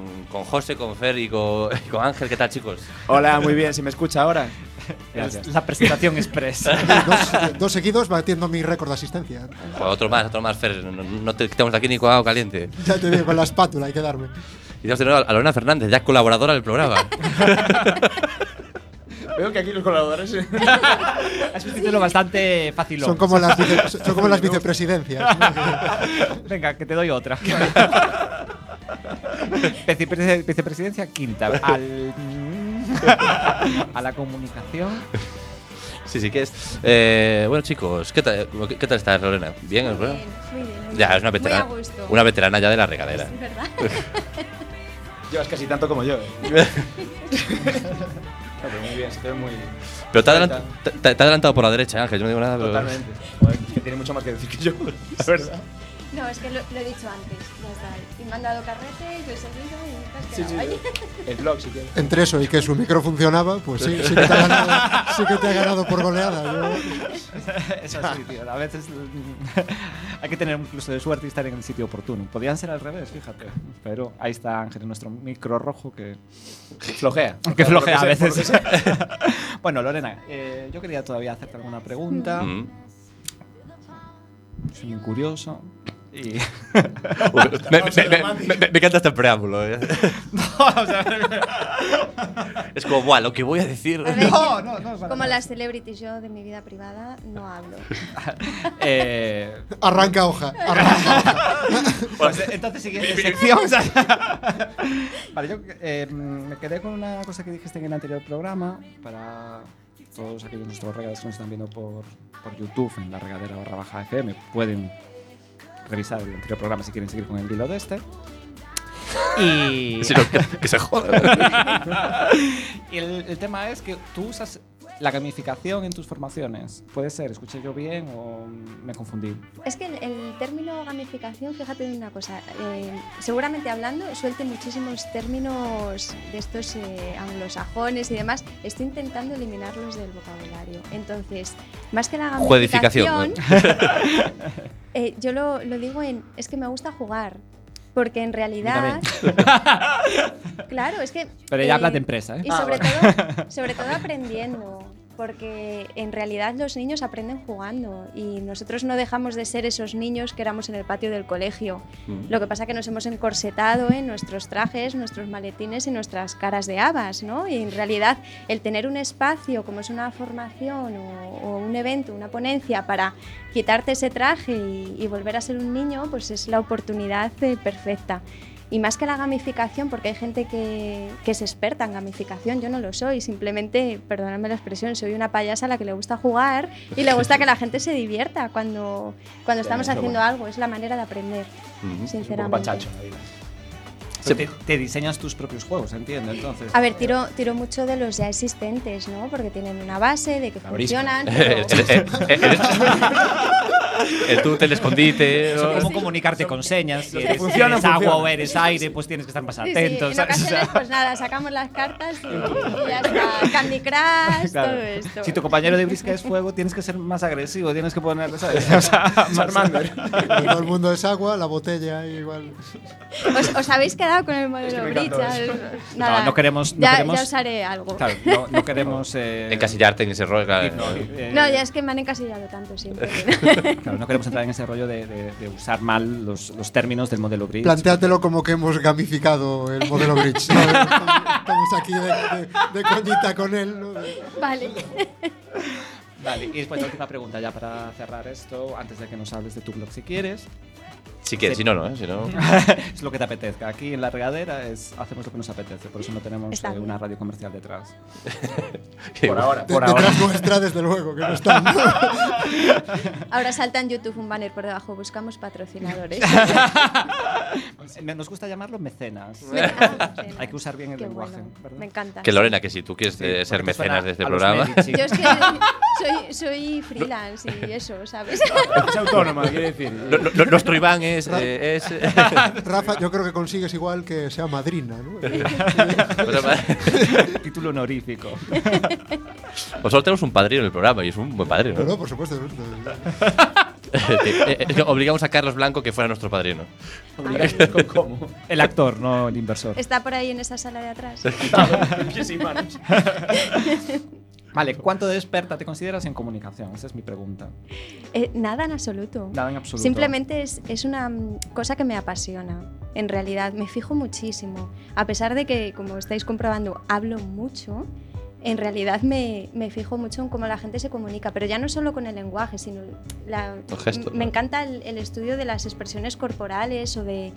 Con, con José, con Fer y con, y con Ángel. ¿Qué tal, chicos? Hola, muy bien. ¿Se me escucha ahora? Es la presentación express. dos, dos seguidos batiendo mi récord de asistencia. Joder, otro más, otro más, Fer. No, no te quitamos de aquí ni con agua caliente. Ya te digo, con la espátula hay que darme. Y tenemos de nuevo a Lorena Fernández, ya colaboradora del programa. Veo que aquí los colaboradores. Es un título bastante fácil. Son como las, vice- son como las vicepresidencias. Venga, que te doy otra. Vicepre- Vicepresidencia quinta. Al, a la comunicación. Sí, sí que es. Eh, bueno, chicos, ¿qué tal, qué tal estás, Lorena? ¿Bien Muy bien, muy bien, muy Ya, es una veterana. Muy a gusto. Una veterana ya de la regadera. Es verdad. Llevas casi tanto como yo. ¿eh? Pero muy bien, se te ve muy. Pero te ha adelant- te- te- te ha adelantado por la derecha, Ángel. Yo no digo nada, pero. Totalmente. Joder, es que tiene mucho más que decir que yo. La verdad. No, es que lo, lo he dicho antes. Ya está. Y me han dado carrete, yo he seguido y te has Sí, quedado sí. ahí. El blog, si quieres. Entre eso y que su micro funcionaba, pues sí, sí que te ha ganado, sí que te ha ganado por goleada. Eso sí, tío. A veces mm, hay que tener un incluso de suerte y estar en el sitio oportuno. Podían ser al revés, fíjate. Pero ahí está Ángel, nuestro micro rojo que, Flojea. que flojea a veces. bueno, Lorena, eh, yo quería todavía hacerte alguna pregunta. Mm. Soy muy curioso. Y. Me, me- me- me- me- me encanta este preámbulo. ¿eh? es como, "Buah, lo que voy a decir. A ver, No, no, no. Como nada. las celebrities, yo de mi vida privada no hablo. Eh, Arranca hoja, arranca hoja. Pues, entonces, siguiente sección. vale, yo eh, me quedé con una cosa que dijiste en el anterior programa para todos aquellos nuestros regalos que nos están viendo por, por YouTube en la regadera barra baja FM. Pueden revisar el anterior programa si quieren seguir con el hilo de este. Y, que, que se joda. y el, el tema es que tú usas la gamificación en tus formaciones. Puede ser, escuché yo bien o me confundí. Es que el, el término gamificación, fíjate en una cosa, eh, seguramente hablando suelte muchísimos términos de estos eh, anglosajones y demás, estoy intentando eliminarlos del vocabulario. Entonces, más que la gamificación, eh, yo lo, lo digo en, es que me gusta jugar. Porque en realidad. claro, es que. Pero ya eh, hablas de empresa, ¿eh? Y Ah, sobre, todo, sobre todo aprendiendo. Porque en realidad los niños aprenden jugando y nosotros no dejamos de ser esos niños que éramos en el patio del colegio. Mm. Lo que pasa que nos hemos encorsetado en nuestros trajes, nuestros maletines y nuestras caras de habas, ¿no? Y en realidad el tener un espacio como es una formación o, o un evento, una ponencia para quitarte ese traje y, y volver a ser un niño, pues es la oportunidad eh, perfecta. Y más que la gamificación, porque hay gente que, que es experta en gamificación, yo no lo soy, simplemente, perdóname la expresión, soy una payasa a la que le gusta jugar y le gusta que la gente se divierta cuando, cuando estamos es haciendo algo, es la manera de aprender, Ujú. Un poco sinceramente. pachacho vida. Te, te diseñas tus propios juegos, entiendo, entonces. A ver, tiro, tiro mucho de los ya existentes, ¿no? Porque tienen una base de que La funcionan. El, pero- el, el, el, el túnel, el escondite. ¿no? cómo comunicarte con señas. Si eres, Funciona, eres agua funciona. o eres aire, pues tienes que estar más Sí, sí, atento. en pues nada, sacamos las cartas y, y ya está. Candy Crush, claro. todo esto. Si tu compañero de brisca es fuego, tienes que ser más agresivo, tienes que poner, ¿sabes? O sea, más-. Todo el mundo es agua, la botella igual. ¿Os, os habéis quedado con el modelo Al- Nada, no queremos- no ya, queremos- ya os haré algo. Claro, no, no queremos. eh, Encasillarte en ese rol. claro. no, eh, No, ya es que me han encasillado tanto siempre. claro, no queremos entrar en ese rollo de, de- de usar mal los, los términos del modelo Bridge. Plantéatelo como que hemos gamificado el modelo Bridge. ¿no? Estamos aquí de, de- de coñita con él. ¿no? vale. Vale, y después la última pregunta ya para cerrar esto, antes de que nos hables de tu blog si quieres. Si quieres, si no, no. ¿eh? Si no. es lo que te apetezca. Aquí en la regadera es, hacemos lo que nos apetece, por eso no tenemos eh, una radio comercial detrás. Por ahora, por ahora. detrás nuestra, desde luego, que no están. Ahora salta en YouTube un banner por debajo. Buscamos patrocinadores. Me- Nos gusta llamarlo mecenas. Ah, sí, Hay que usar bien el Qué lenguaje, bueno. Me encanta. Que Lorena, que si tú quieres Sí, eh, ser mecenas de este programa. Medici. Yo es que soy, soy freelance y eso, ¿sabes? Es autónoma, quiere decir. No- no- Nuestro Iván es. Eh, es Rafa, yo creo que consigues igual que sea madrina, ¿no? Título honorífico. Solo tenemos un padrino en el programa y es un buen padrino. No, no, por supuesto. Eh, eh, Obligamos a Carlos Blanco que fuera nuestro padrino. ¿Cómo? El actor, no el inversor. Está por ahí en esa sala de atrás. Pies y manos. Vale, ¿cuánto de experta te consideras en comunicación? Esa es mi pregunta. Eh, nada en absoluto. Nada en absoluto. Simplemente es, es una mm, cosa que me apasiona. En realidad, me fijo muchísimo. A pesar de que, como estáis comprobando, hablo mucho, en realidad me, me fijo mucho en cómo la gente se comunica. Pero ya no solo con el lenguaje, sino la, Los gestos, Me ¿no? encanta el, el estudio de las expresiones corporales o de.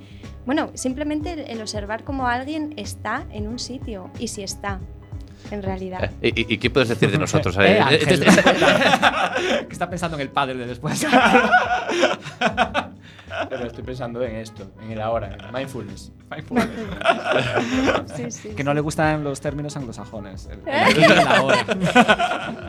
Bueno, simplemente el, el observar cómo alguien está en un sitio y si está, en realidad. Eh, ¿Y, y qué puedes decir de nosotros? Eh, Eh, Ángel. este- que está pensando en el padre de después. Pero estoy pensando en esto, en el ahora, en el mindfulness. Sí, sí, que sí. no le gustan los términos anglosajones. El, el ¿Eh? el ahora.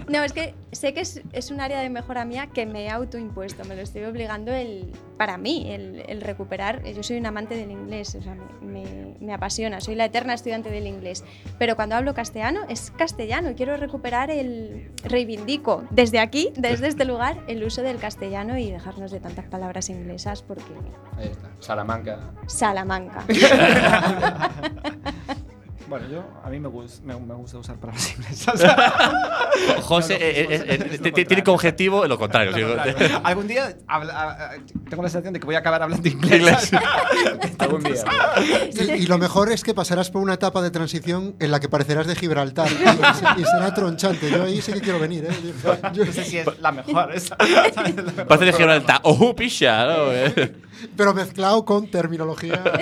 No, es que sé que es, es un área de mejora mía que me he autoimpuesto, me lo estoy obligando el, para mí, el, el recuperar. Yo soy un amante del inglés, o sea, me, me- me apasiona, soy la eterna estudiante del inglés. Pero cuando hablo castellano es castellano y quiero recuperar el. Reivindico desde aquí, desde este lugar, el uso del castellano y dejarnos de tantas palabras inglesas porque. Ahí está, Salamanca. Salamanca. Bueno, yo, a mí me, gus- me, me gusta usar palabras inglesas. José tiene como objetivo lo contrario. sí. Algún día habla- a- a- tengo la sensación de que voy a acabar hablando inglés. Algún día. Y, y lo mejor es que pasarás por una etapa de transición en la que parecerás de Gibraltar y, se- y será tronchante. Yo ahí sí que quiero venir, ¿eh? Yo- yo- no sé si es la mejor. esa. Parece de Gibraltar. ¡Oh, picha! ¿no? Pero mezclado con terminología.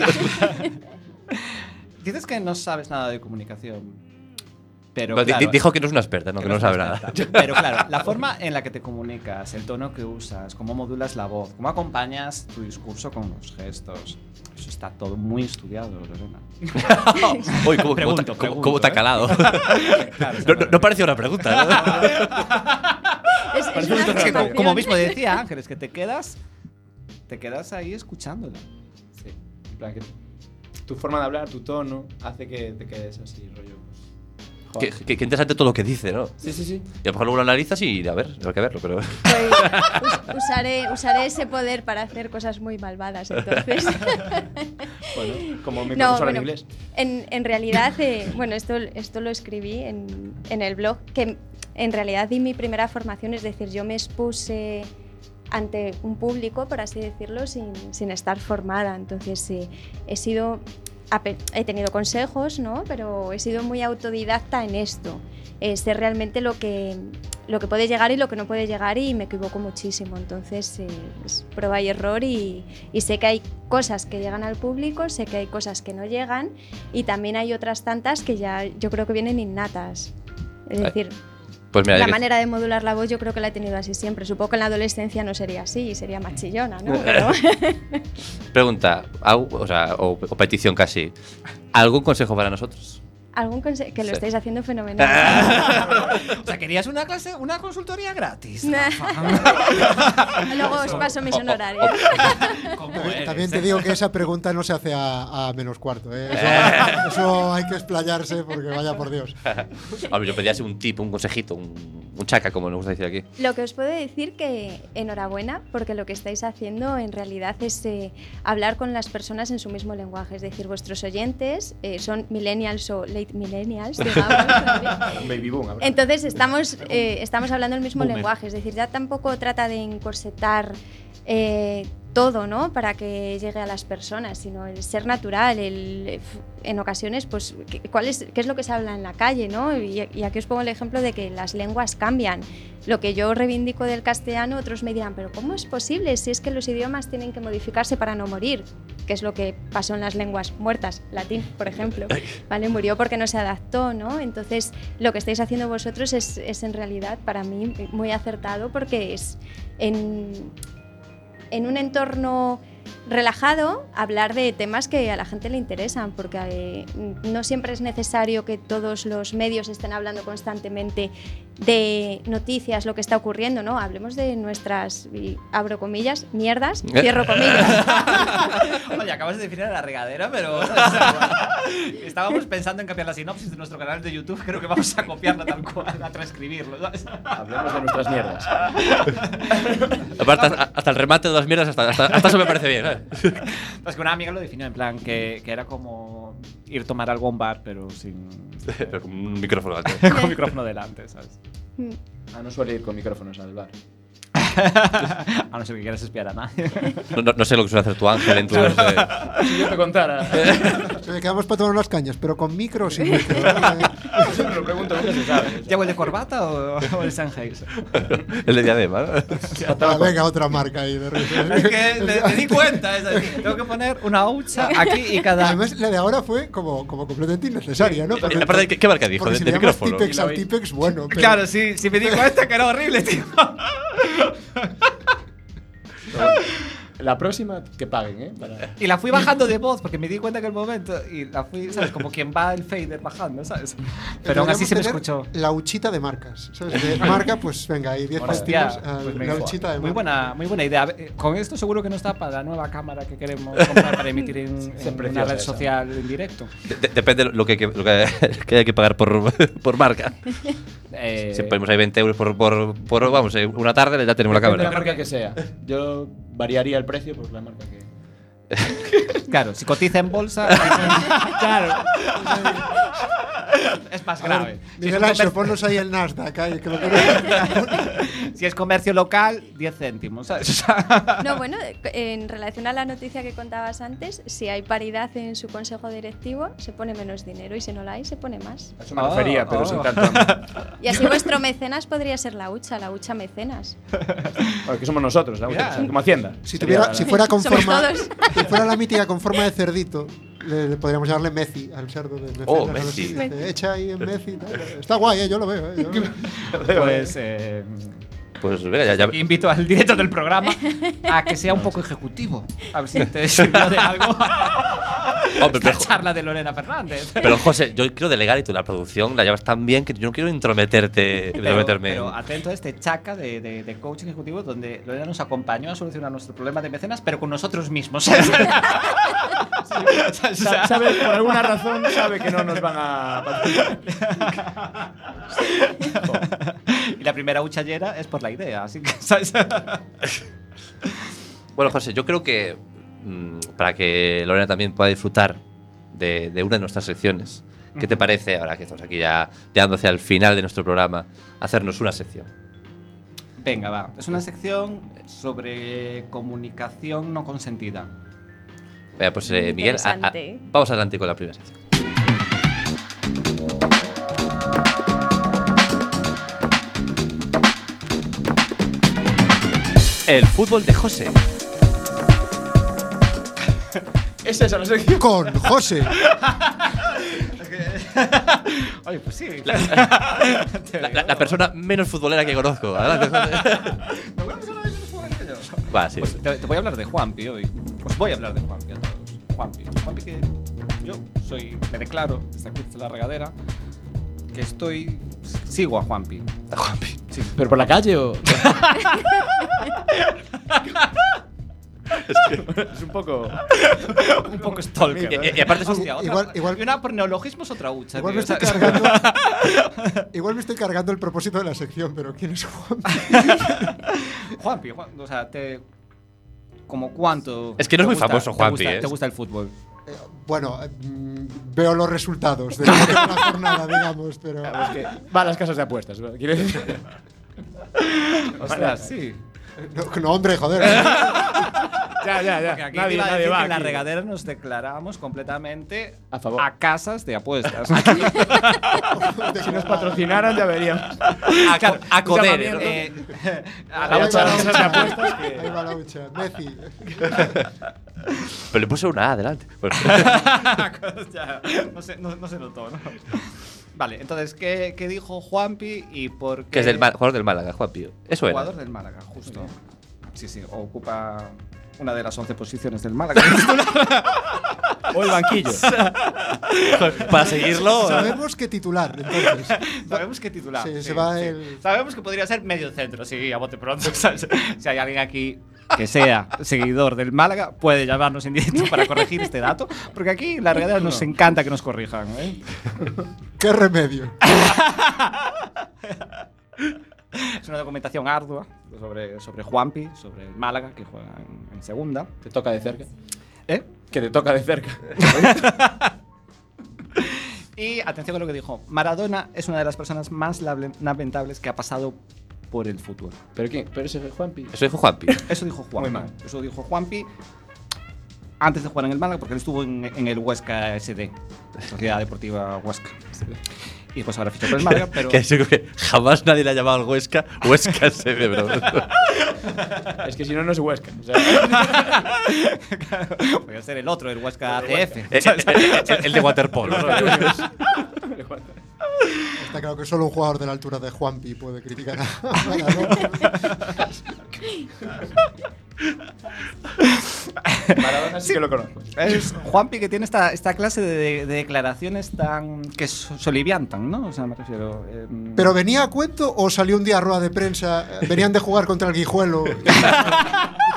Dices que no sabes nada de comunicación. Pero claro, di- dijo que no es una experta, no, que no sabe nada. Pero claro, la forma en la que te comunicas, el tono que usas, cómo modulas la voz, cómo acompañas tu discurso con los gestos. Eso está todo muy estudiado, Lorena. Uy, ¿cómo, cómo, Pregunto, cómo- pregunto, cómo te ha ¿eh? calado? Claro, no, no, no parecía una pregunta. ¿no? Es, es una Es que como, como mismo decía Ángeles, que te quedas, te quedas ahí escuchándola. Sí, en plan que tu forma de hablar, tu tono, hace que te quedes así, rollo. que, Joder. que- que interesante todo lo que dice, ¿no? Sí, sí, sí. Y a lo mejor luego lo analizas y a ver, hay que verlo, pero. Pues, us- usaré, usaré ese poder para hacer cosas muy malvadas, entonces. Bueno, como mi No, bueno, de inglés. En, en realidad, eh, bueno, esto, esto lo escribí en, en el blog, que en realidad di mi primera formación, es decir, yo me expuse ante un público, por así decirlo, sin, sin estar formada. Entonces, sí, he sido, he tenido consejos, ¿no? Pero he sido muy autodidacta en esto. Eh, sé realmente lo que, lo que puede llegar y lo que no puede llegar y me equivoco muchísimo. Entonces, eh, es prueba y error y, y sé que hay cosas que llegan al público, sé que hay cosas que no llegan y también hay otras tantas que ya yo creo que vienen innatas. Es Ay, decir, Pues mira, la manera de modular la voz yo creo que la he tenido así siempre. Supongo que en la adolescencia no sería así, sería más chillona, ¿no? Pero pregunta, o, sea, o, o petición casi. ¿Algún consejo para nosotros? Algún consejo que lo Sí. estáis haciendo fenomenal. O sea, querías una clase, una consultoría gratis. Luego os paso mis honorarios. ¿Cómo También, eres, también te eh? digo que esa pregunta no se hace a, a menos cuarto. ¿eh? Eso, eso hay que explayarse porque vaya por Dios. Ver, yo pedía un tip, un consejito, un, un chaca, como nos gusta decir aquí. Lo que os puedo decir que enhorabuena, porque lo que estáis haciendo en realidad es eh, hablar con las personas en su mismo lenguaje. Es decir, vuestros oyentes eh, son millennials o late millennials, digamos. Un baby boom. habrá. Entonces estamos, eh, estamos hablando el mismo Boomer. lenguaje, es decir, ya tampoco trata de encorsetar eh, todo, ¿no? Para que llegue a las personas, sino el ser natural, el, en ocasiones, pues, ¿qué, cuál es, ¿qué es lo que se habla en la calle, ¿no? Y, y aquí os pongo el ejemplo de que las lenguas cambian. Lo que yo reivindico del castellano, otros me dirán, pero ¿cómo es posible si es que los idiomas tienen que modificarse para no morir? Que es lo que pasó en las lenguas muertas, latín, por ejemplo. ¿Vale? Murió porque no se adaptó, ¿no? Entonces, lo que estáis haciendo vosotros es, es en realidad para mí muy acertado porque es en, en un entorno relajado hablar de temas que a la gente le interesan, porque eh, no siempre es necesario que todos los medios estén hablando constantemente de noticias, lo que está ocurriendo, ¿no? Hablemos de nuestras, abro comillas, mierdas, cierro comillas. Oye, acabas de definir a la regadera, pero. o sea, estábamos pensando en cambiar la sinopsis de nuestro canal de YouTube. Creo que vamos a copiarlo tal cual, a transcribirlo. ¿sabes? Hablemos de nuestras mierdas. Aparte, hasta, hasta el remate de las mierdas, hasta, hasta, hasta eso me parece bien. ¿sabes? Pues que una amiga lo definió en plan que, que era como ir a tomar algo a un bar, pero sin. Pero con un micrófono alto. con micrófono delante, ¿sabes? Ah, no suele ir con micrófonos al bar. A no ser que quieras espiar a nadie. No, no- no sé lo que suele hacer tu ángel en tu. Si yo te contara. Se me quedamos para tomar unas cañas, pero con micro o sin micro. Siempre lo pregunto, nunca se sabe. ¿Llevo el de corbata o, o el Sennheiser? El de diadema, ¿no? Ah, venga, otra marca ahí de risa. Es que me, me di cuenta, es decir, tengo que poner una hucha aquí y cada. Además, la de ahora fue como, como completamente innecesaria, ¿no? Y aparte, ¿qué- qué marca dijo? Porque ¿De- si de micrófono? Al bueno. pero- Claro, sí, sí me di cuenta que era horrible, tío. so, La próxima que paguen, ¿eh? Para- Y la fui bajando de voz porque me di cuenta que el momento. Y la fui, ¿sabes? Como quien va el fader bajando, ¿sabes? Pero aún así se me escuchó. La huchita de marcas. ¿Sabes? De marca, pues venga, hay 10 Hostia, céntimos. ah, pues me- la huchita de muy marca. buena, muy buena idea. Ver, eh, Con esto seguro que no está para la nueva cámara que queremos comprar para emitir en, en una red esa. social en directo. De- de- depende lo que, lo que, que hay que pagar por, por marca. Eh, Si ponemos ahí 20 euros por, por, por, vamos, eh, una tarde, ya tenemos la Depende de la cámara. marca que sea. Yo variaría el precio por la marca que. Claro, si cotiza en bolsa. claro. es más grave. Si Miguel Ancho, comercio, ponnos ahí el Nasdaq. ahí, que lo si es comercio local, 10 céntimos. No, bueno, en relación a la noticia que contabas antes, si hay paridad en su consejo directivo, se pone menos dinero y si no la hay, se pone más. Eso me Oh, refería, pero oh. sin tanto. amor. Y así vuestro mecenas podría ser la hucha, la hucha mecenas. Bueno, que somos nosotros, la Mira. como Hacienda. Si, tuviera, fuera con forma. Si fuera la mítica con forma de cerdito, le, le podríamos llamarle Messi al cerdo de. Oh, a ver Messi. si dice, Echa ahí en Messi. tal. Está guay, eh, yo lo veo. eh, yo lo veo. pues. eh, Pues venga, ya, ya. invito al director del programa a que sea un poco ejecutivo. A ver si te sirvió de algo. Hombre, la pero, charla de Lorena Fernández. pero, José, yo quiero delegar y tú la producción la llevas tan bien que yo no quiero intrometerte, Pero, intrometerme. pero atento a este chaca de, de, de coaching ejecutivo donde Lorena nos acompañó a solucionar nuestro problema de mecenas, pero con nosotros mismos. Sa- sabe, por alguna razón sabe que no nos van a y la primera huchallera es por la idea, así que. ¿sabes? Bueno, José, yo creo que mm, para que Lorena también pueda disfrutar de, de una de nuestras secciones, ¿qué te parece, ahora que estamos aquí ya llegando hacia el final de nuestro programa, hacernos una sección? Venga, va. Es una sección sobre comunicación no consentida. Venga, pues eh, Miguel, a- a- Interesante. vamos adelante con la primera sección. El fútbol de José. ¿Es esa la sección? Con José. Oye, pues sí. La, la- la persona menos futbolera que conozco. Adelante, José. Va, sí. Pues te, te voy a hablar de Juanpi hoy. Os voy a hablar de Juanpi a todos. Juanpi. Juanpi que yo soy, me declaro, desde aquí la regadera, que estoy, sigo a Juanpi. A Juanpi. Sí. ¿Pero por la calle o.? es un poco. Un poco stalker. Y- y- y aparte es un- Hostia, otra- igual- igual- y una por neologismos, otra hucha. Igual tío, me estoy cargando. Igual me estoy cargando el propósito de la sección, pero ¿quién es Juan? Juanpi, Juan- o sea, te. Como cuánto. Es que no es muy gusta- famoso te Juanpi, gusta- ¿eh? Te gusta el fútbol. Eh, bueno, eh, mm, veo los resultados de la jornada, digamos, pero. Es que va a las casas de apuestas. ¿no? Quiero decir. Ostras, sí. No, no, hombre, joder. Ya, ya, ya. Aquí nadie iba a nadie decir va. que en la aquí. regadera nos declaramos completamente A favor. a casas de apuestas. Si nos patrocinaran, ya veríamos. A, co- a ¿no? Eh, a Ahí la las casas de apuestas Ahí que. va la. Messi. Pero le puse una A adelante. No, se, no, no se notó, ¿no? Vale, entonces, ¿qué, qué dijo Juanpi y por qué? que es del jugador del Málaga, Juan Pío. Eso era. Jugador del Málaga, justo. Sí, sí, ocupa una de las 11 posiciones del Málaga. o el banquillo. Para seguirlo. Sabemos que titular, entonces. Sabemos que titular. Sí, sí, se va sí. el- Sabemos que podría ser medio centro, sí, a bote pronto. Si hay alguien aquí que sea seguidor del Málaga, puede llamarnos en directo para corregir este dato, porque aquí la realidad nos encanta que nos corrijan. ¿eh? ¿Qué remedio? Es una documentación ardua sobre, sobre Juanpi, sobre el Málaga, que juega en, en segunda. Te toca de cerca. ¿Eh? Que te toca de cerca. Y atención a lo que dijo. Maradona es una de las personas más lamentables que ha pasado por el fútbol. ¿Pero quién? ¿Pero ese es Juanpi? Eso dijo Juanpi. Eso dijo Juanpi. Muy mal. Eso dijo Juanpi antes de jugar en el Málaga, porque él estuvo en, en el Huesca SD, Sociedad Deportiva Huesca. Y pues ahora fichó por el Málaga, pero. Que eso que jamás nadie le ha llamado al Huesca. Huesca se de. Es que si no, no es Huesca. O sea, Puede ser el otro, el Huesca ATF. El, el- el de waterpolo. Está claro que solo un jugador de la altura de Juanpi puede criticar a. Maradona sí que lo conozco. Es Juanpi que tiene esta, esta clase de, de declaraciones tan. que so- soliviantan, ¿no? O sea, me refiero. em, ¿Pero venía a cuento o salió un día a rueda de prensa? eh, Venían de jugar contra el Guijuelo.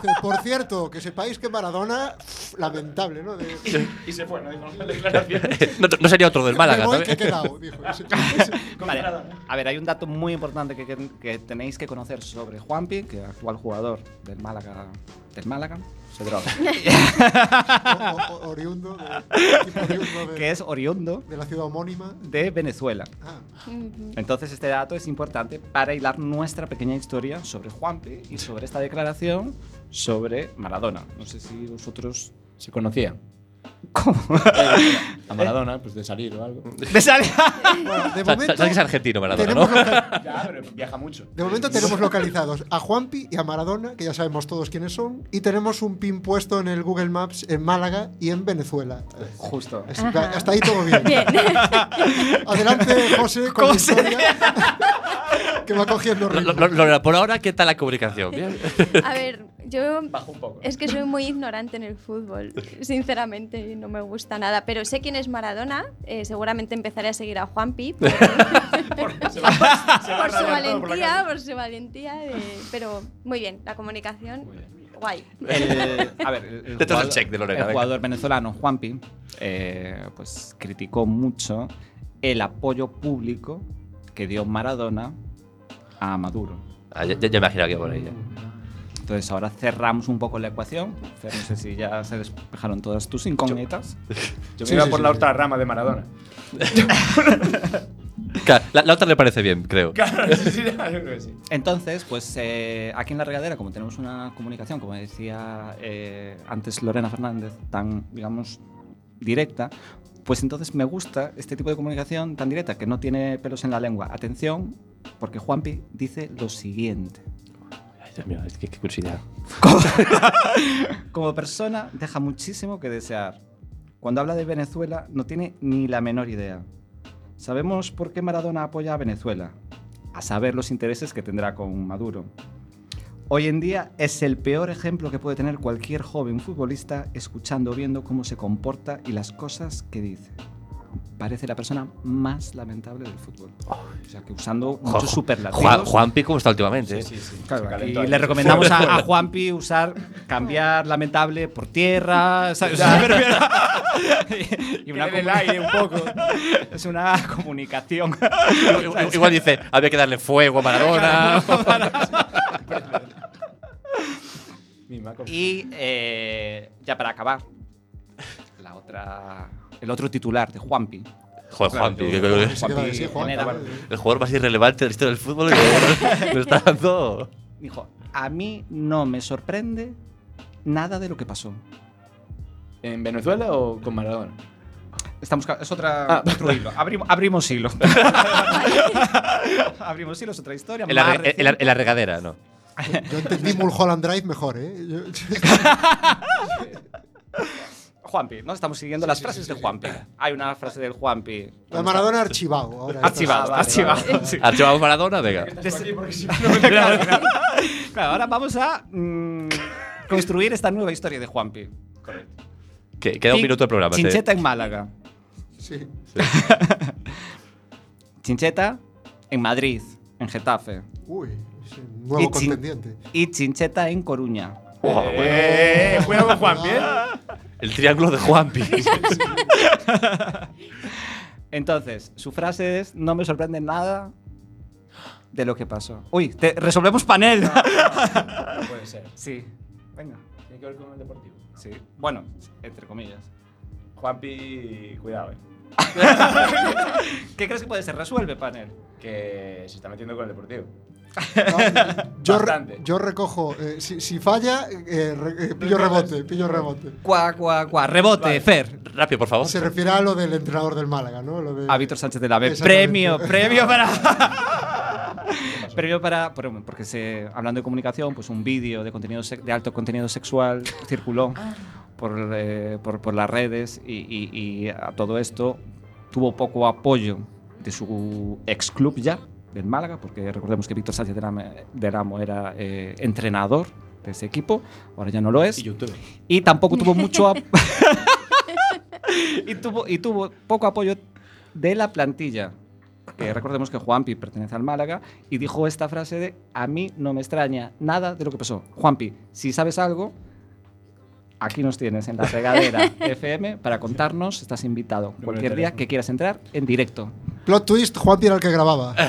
Dice, Por cierto, que sepáis que Maradona, lamentable, ¿no? De, Y se fue, no dijo la declaración. No, no sería otro del Málaga, ese- Vale, A ver, hay un dato muy importante que, que- que tenéis que conocer sobre Juanpi, que es actual jugador del Málaga. Del Málaga. Se droga. o- o- oriundo, de, equipo oriundo de, que es oriundo de la ciudad homónima. de Venezuela. Ah. Entonces este dato es importante para hilar nuestra pequeña historia sobre Juanpi y sobre esta declaración sobre Maradona. No sé si vosotros... Se conocía. ¿Cómo? A Maradona, pues de salir o algo. Me sale- bueno, de Sabes momento, sabes que es argentino, Maradona, ¿no? Ya, pero viaja mucho. de momento tenemos localizados a Juanpi y a Maradona, que ya sabemos todos quiénes son, y tenemos un pin puesto en el Google Maps en Málaga y en Venezuela. Justo. Así hasta ahí todo bien. Bien. Adelante, José, con la historia que va cogiendo Lo- ritmo. lo- Lorena, por ahora, ¿qué tal la comunicación? ¿Bien? A ver, yo Baja un poco. es que soy muy ignorante en el fútbol, sinceramente, y no me gusta nada. Pero sé quién es Maradona, eh, seguramente empezaré a seguir a Juanpi por, por su valentía, por su valentía. de- pero muy bien, la comunicación, guay. El- a ver, el, el jugador, check de Lorena, el jugador venezolano Juanpi eh, pues criticó mucho el apoyo público que dio Maradona a Maduro. Ah, ya, ya, ya me imagino que por ahí. ya. Entonces ahora cerramos un poco la ecuación. Fer, no sé si ya se despejaron todas tus incógnitas. Yo me Sí, iba sí, por sí, la sí. otra rama de Maradona. Claro, la, la otra le parece bien, creo. Claro, sí, sí, yo creo que sí. Entonces, pues eh, aquí en la regadera, como tenemos una comunicación, como decía eh, antes Lorena Fernández, tan, digamos, directa, pues entonces me gusta este tipo de comunicación tan directa, que no tiene pelos en la lengua. Atención, porque Juanpi dice lo siguiente. Dios mío, que qué curiosidad. Como persona, deja muchísimo que desear. Cuando habla de Venezuela, no tiene ni la menor idea. Sabemos por qué Maradona apoya a Venezuela, a saber los intereses que tendrá con Maduro. Hoy en día es el peor ejemplo que puede tener cualquier joven futbolista escuchando o viendo cómo se comporta y las cosas que dice. Parece la persona más lamentable del fútbol. O sea, que usando muchos Jo- superlativos. Juan, Juanpi, ¿cómo está últimamente? eh? Sí, sí. Claro, ahí. le recomendamos a, a Juanpi usar, cambiar lamentable por tierra, ¿sabes? Y una el aire un poco. Es una comunicación. Igual- dice, había que darle fuego a Maradona. Y eh, ya para acabar, la otra, el otro titular de Juanpi. Joder, Juanpi, que- Juanpi, que- sí que va a decir, Juan, genera- claro. el jugador más irrelevante de la historia del fútbol que me está dando. Dijo, a mí no me sorprende nada de lo que pasó. ¿En Venezuela o con Maradona? Estamos, es otra, Ah. otro hilo. Abrimos, abrimos hilo. abrimos hilo, es otra historia. En la, más re- en la- reciente. en la regadera, ¿no? Yo entendí Mulholland Drive mejor, ¿eh? Juanpi, ¿no? Estamos siguiendo las frases de Juanpi. Hay una frase del Juanpi. la Maradona archivado. Ahora Archivado, archivado. sí. Archivamos Maradona, venga. claro, ahora vamos a mm, construir esta nueva historia de Juanpi. Que- queda un minuto de programa. Chincheta en Málaga. Sí. Chincheta en Madrid, en Getafe. Uy, es un nuevo Y chin- contendiente. Y Chincheta en Coruña. Eh, cuidado con Juan, ¿bien? El triángulo de Juanpi. Entonces, su frase es: No me sorprende nada de lo que pasó. Uy, te- resolvemos panel. No puede ser. sí, venga. Tiene que ver con el deportivo. Sí. Bueno, entre comillas. Juanpi, cuidado, eh. ¿Qué crees que puede ser? Resuelve panel. Que se está metiendo con el deportivo. No, yo, re- yo recojo. eh, si, si falla, eh, re- eh, pillo rebote, pillo rebote. Cuá, cuá, cuá. Rebote, Vale. Fer. Rápido, por favor. Se refiere a lo del entrenador del Málaga, ¿no? Lo de- A Víctor Sánchez de la B. Premio, premio para. premio para. por- Porque se, hablando de comunicación, pues un vídeo de, contenido de alto contenido sexual circuló por, eh, por, por las redes y, y- y a todo esto tuvo poco apoyo de su ex club ya, del Málaga, porque recordemos que Víctor Sánchez del Amo- era eh, entrenador de ese equipo, ahora ya no lo es. Y YouTube. Y tampoco tuvo mucho y, tuvo, y tuvo poco apoyo de la plantilla. Que recordemos que Juanpi pertenece al Málaga y dijo esta frase de a mí no me extraña nada de lo que pasó. Juanpi, si sabes algo, aquí nos tienes en la regadera FM para contarnos, estás invitado cualquier día que quieras entrar en directo. Plot twist: Juanpi era el que grababa.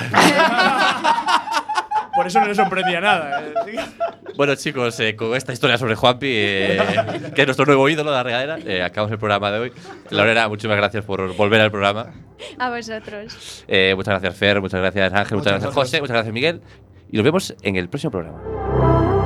Por eso no le sorprendía nada. eh. Bueno, chicos, eh, con esta historia sobre Juanpi, eh, que es nuestro nuevo ídolo de la regadera, eh, acabamos el programa de hoy. Lorena, muchísimas gracias por volver al programa. A vosotros. Eh, muchas gracias, Fer, muchas gracias, Ángel, muchas Muchas gracias, gracias. José, muchas gracias, Miguel. Y nos vemos en el próximo programa.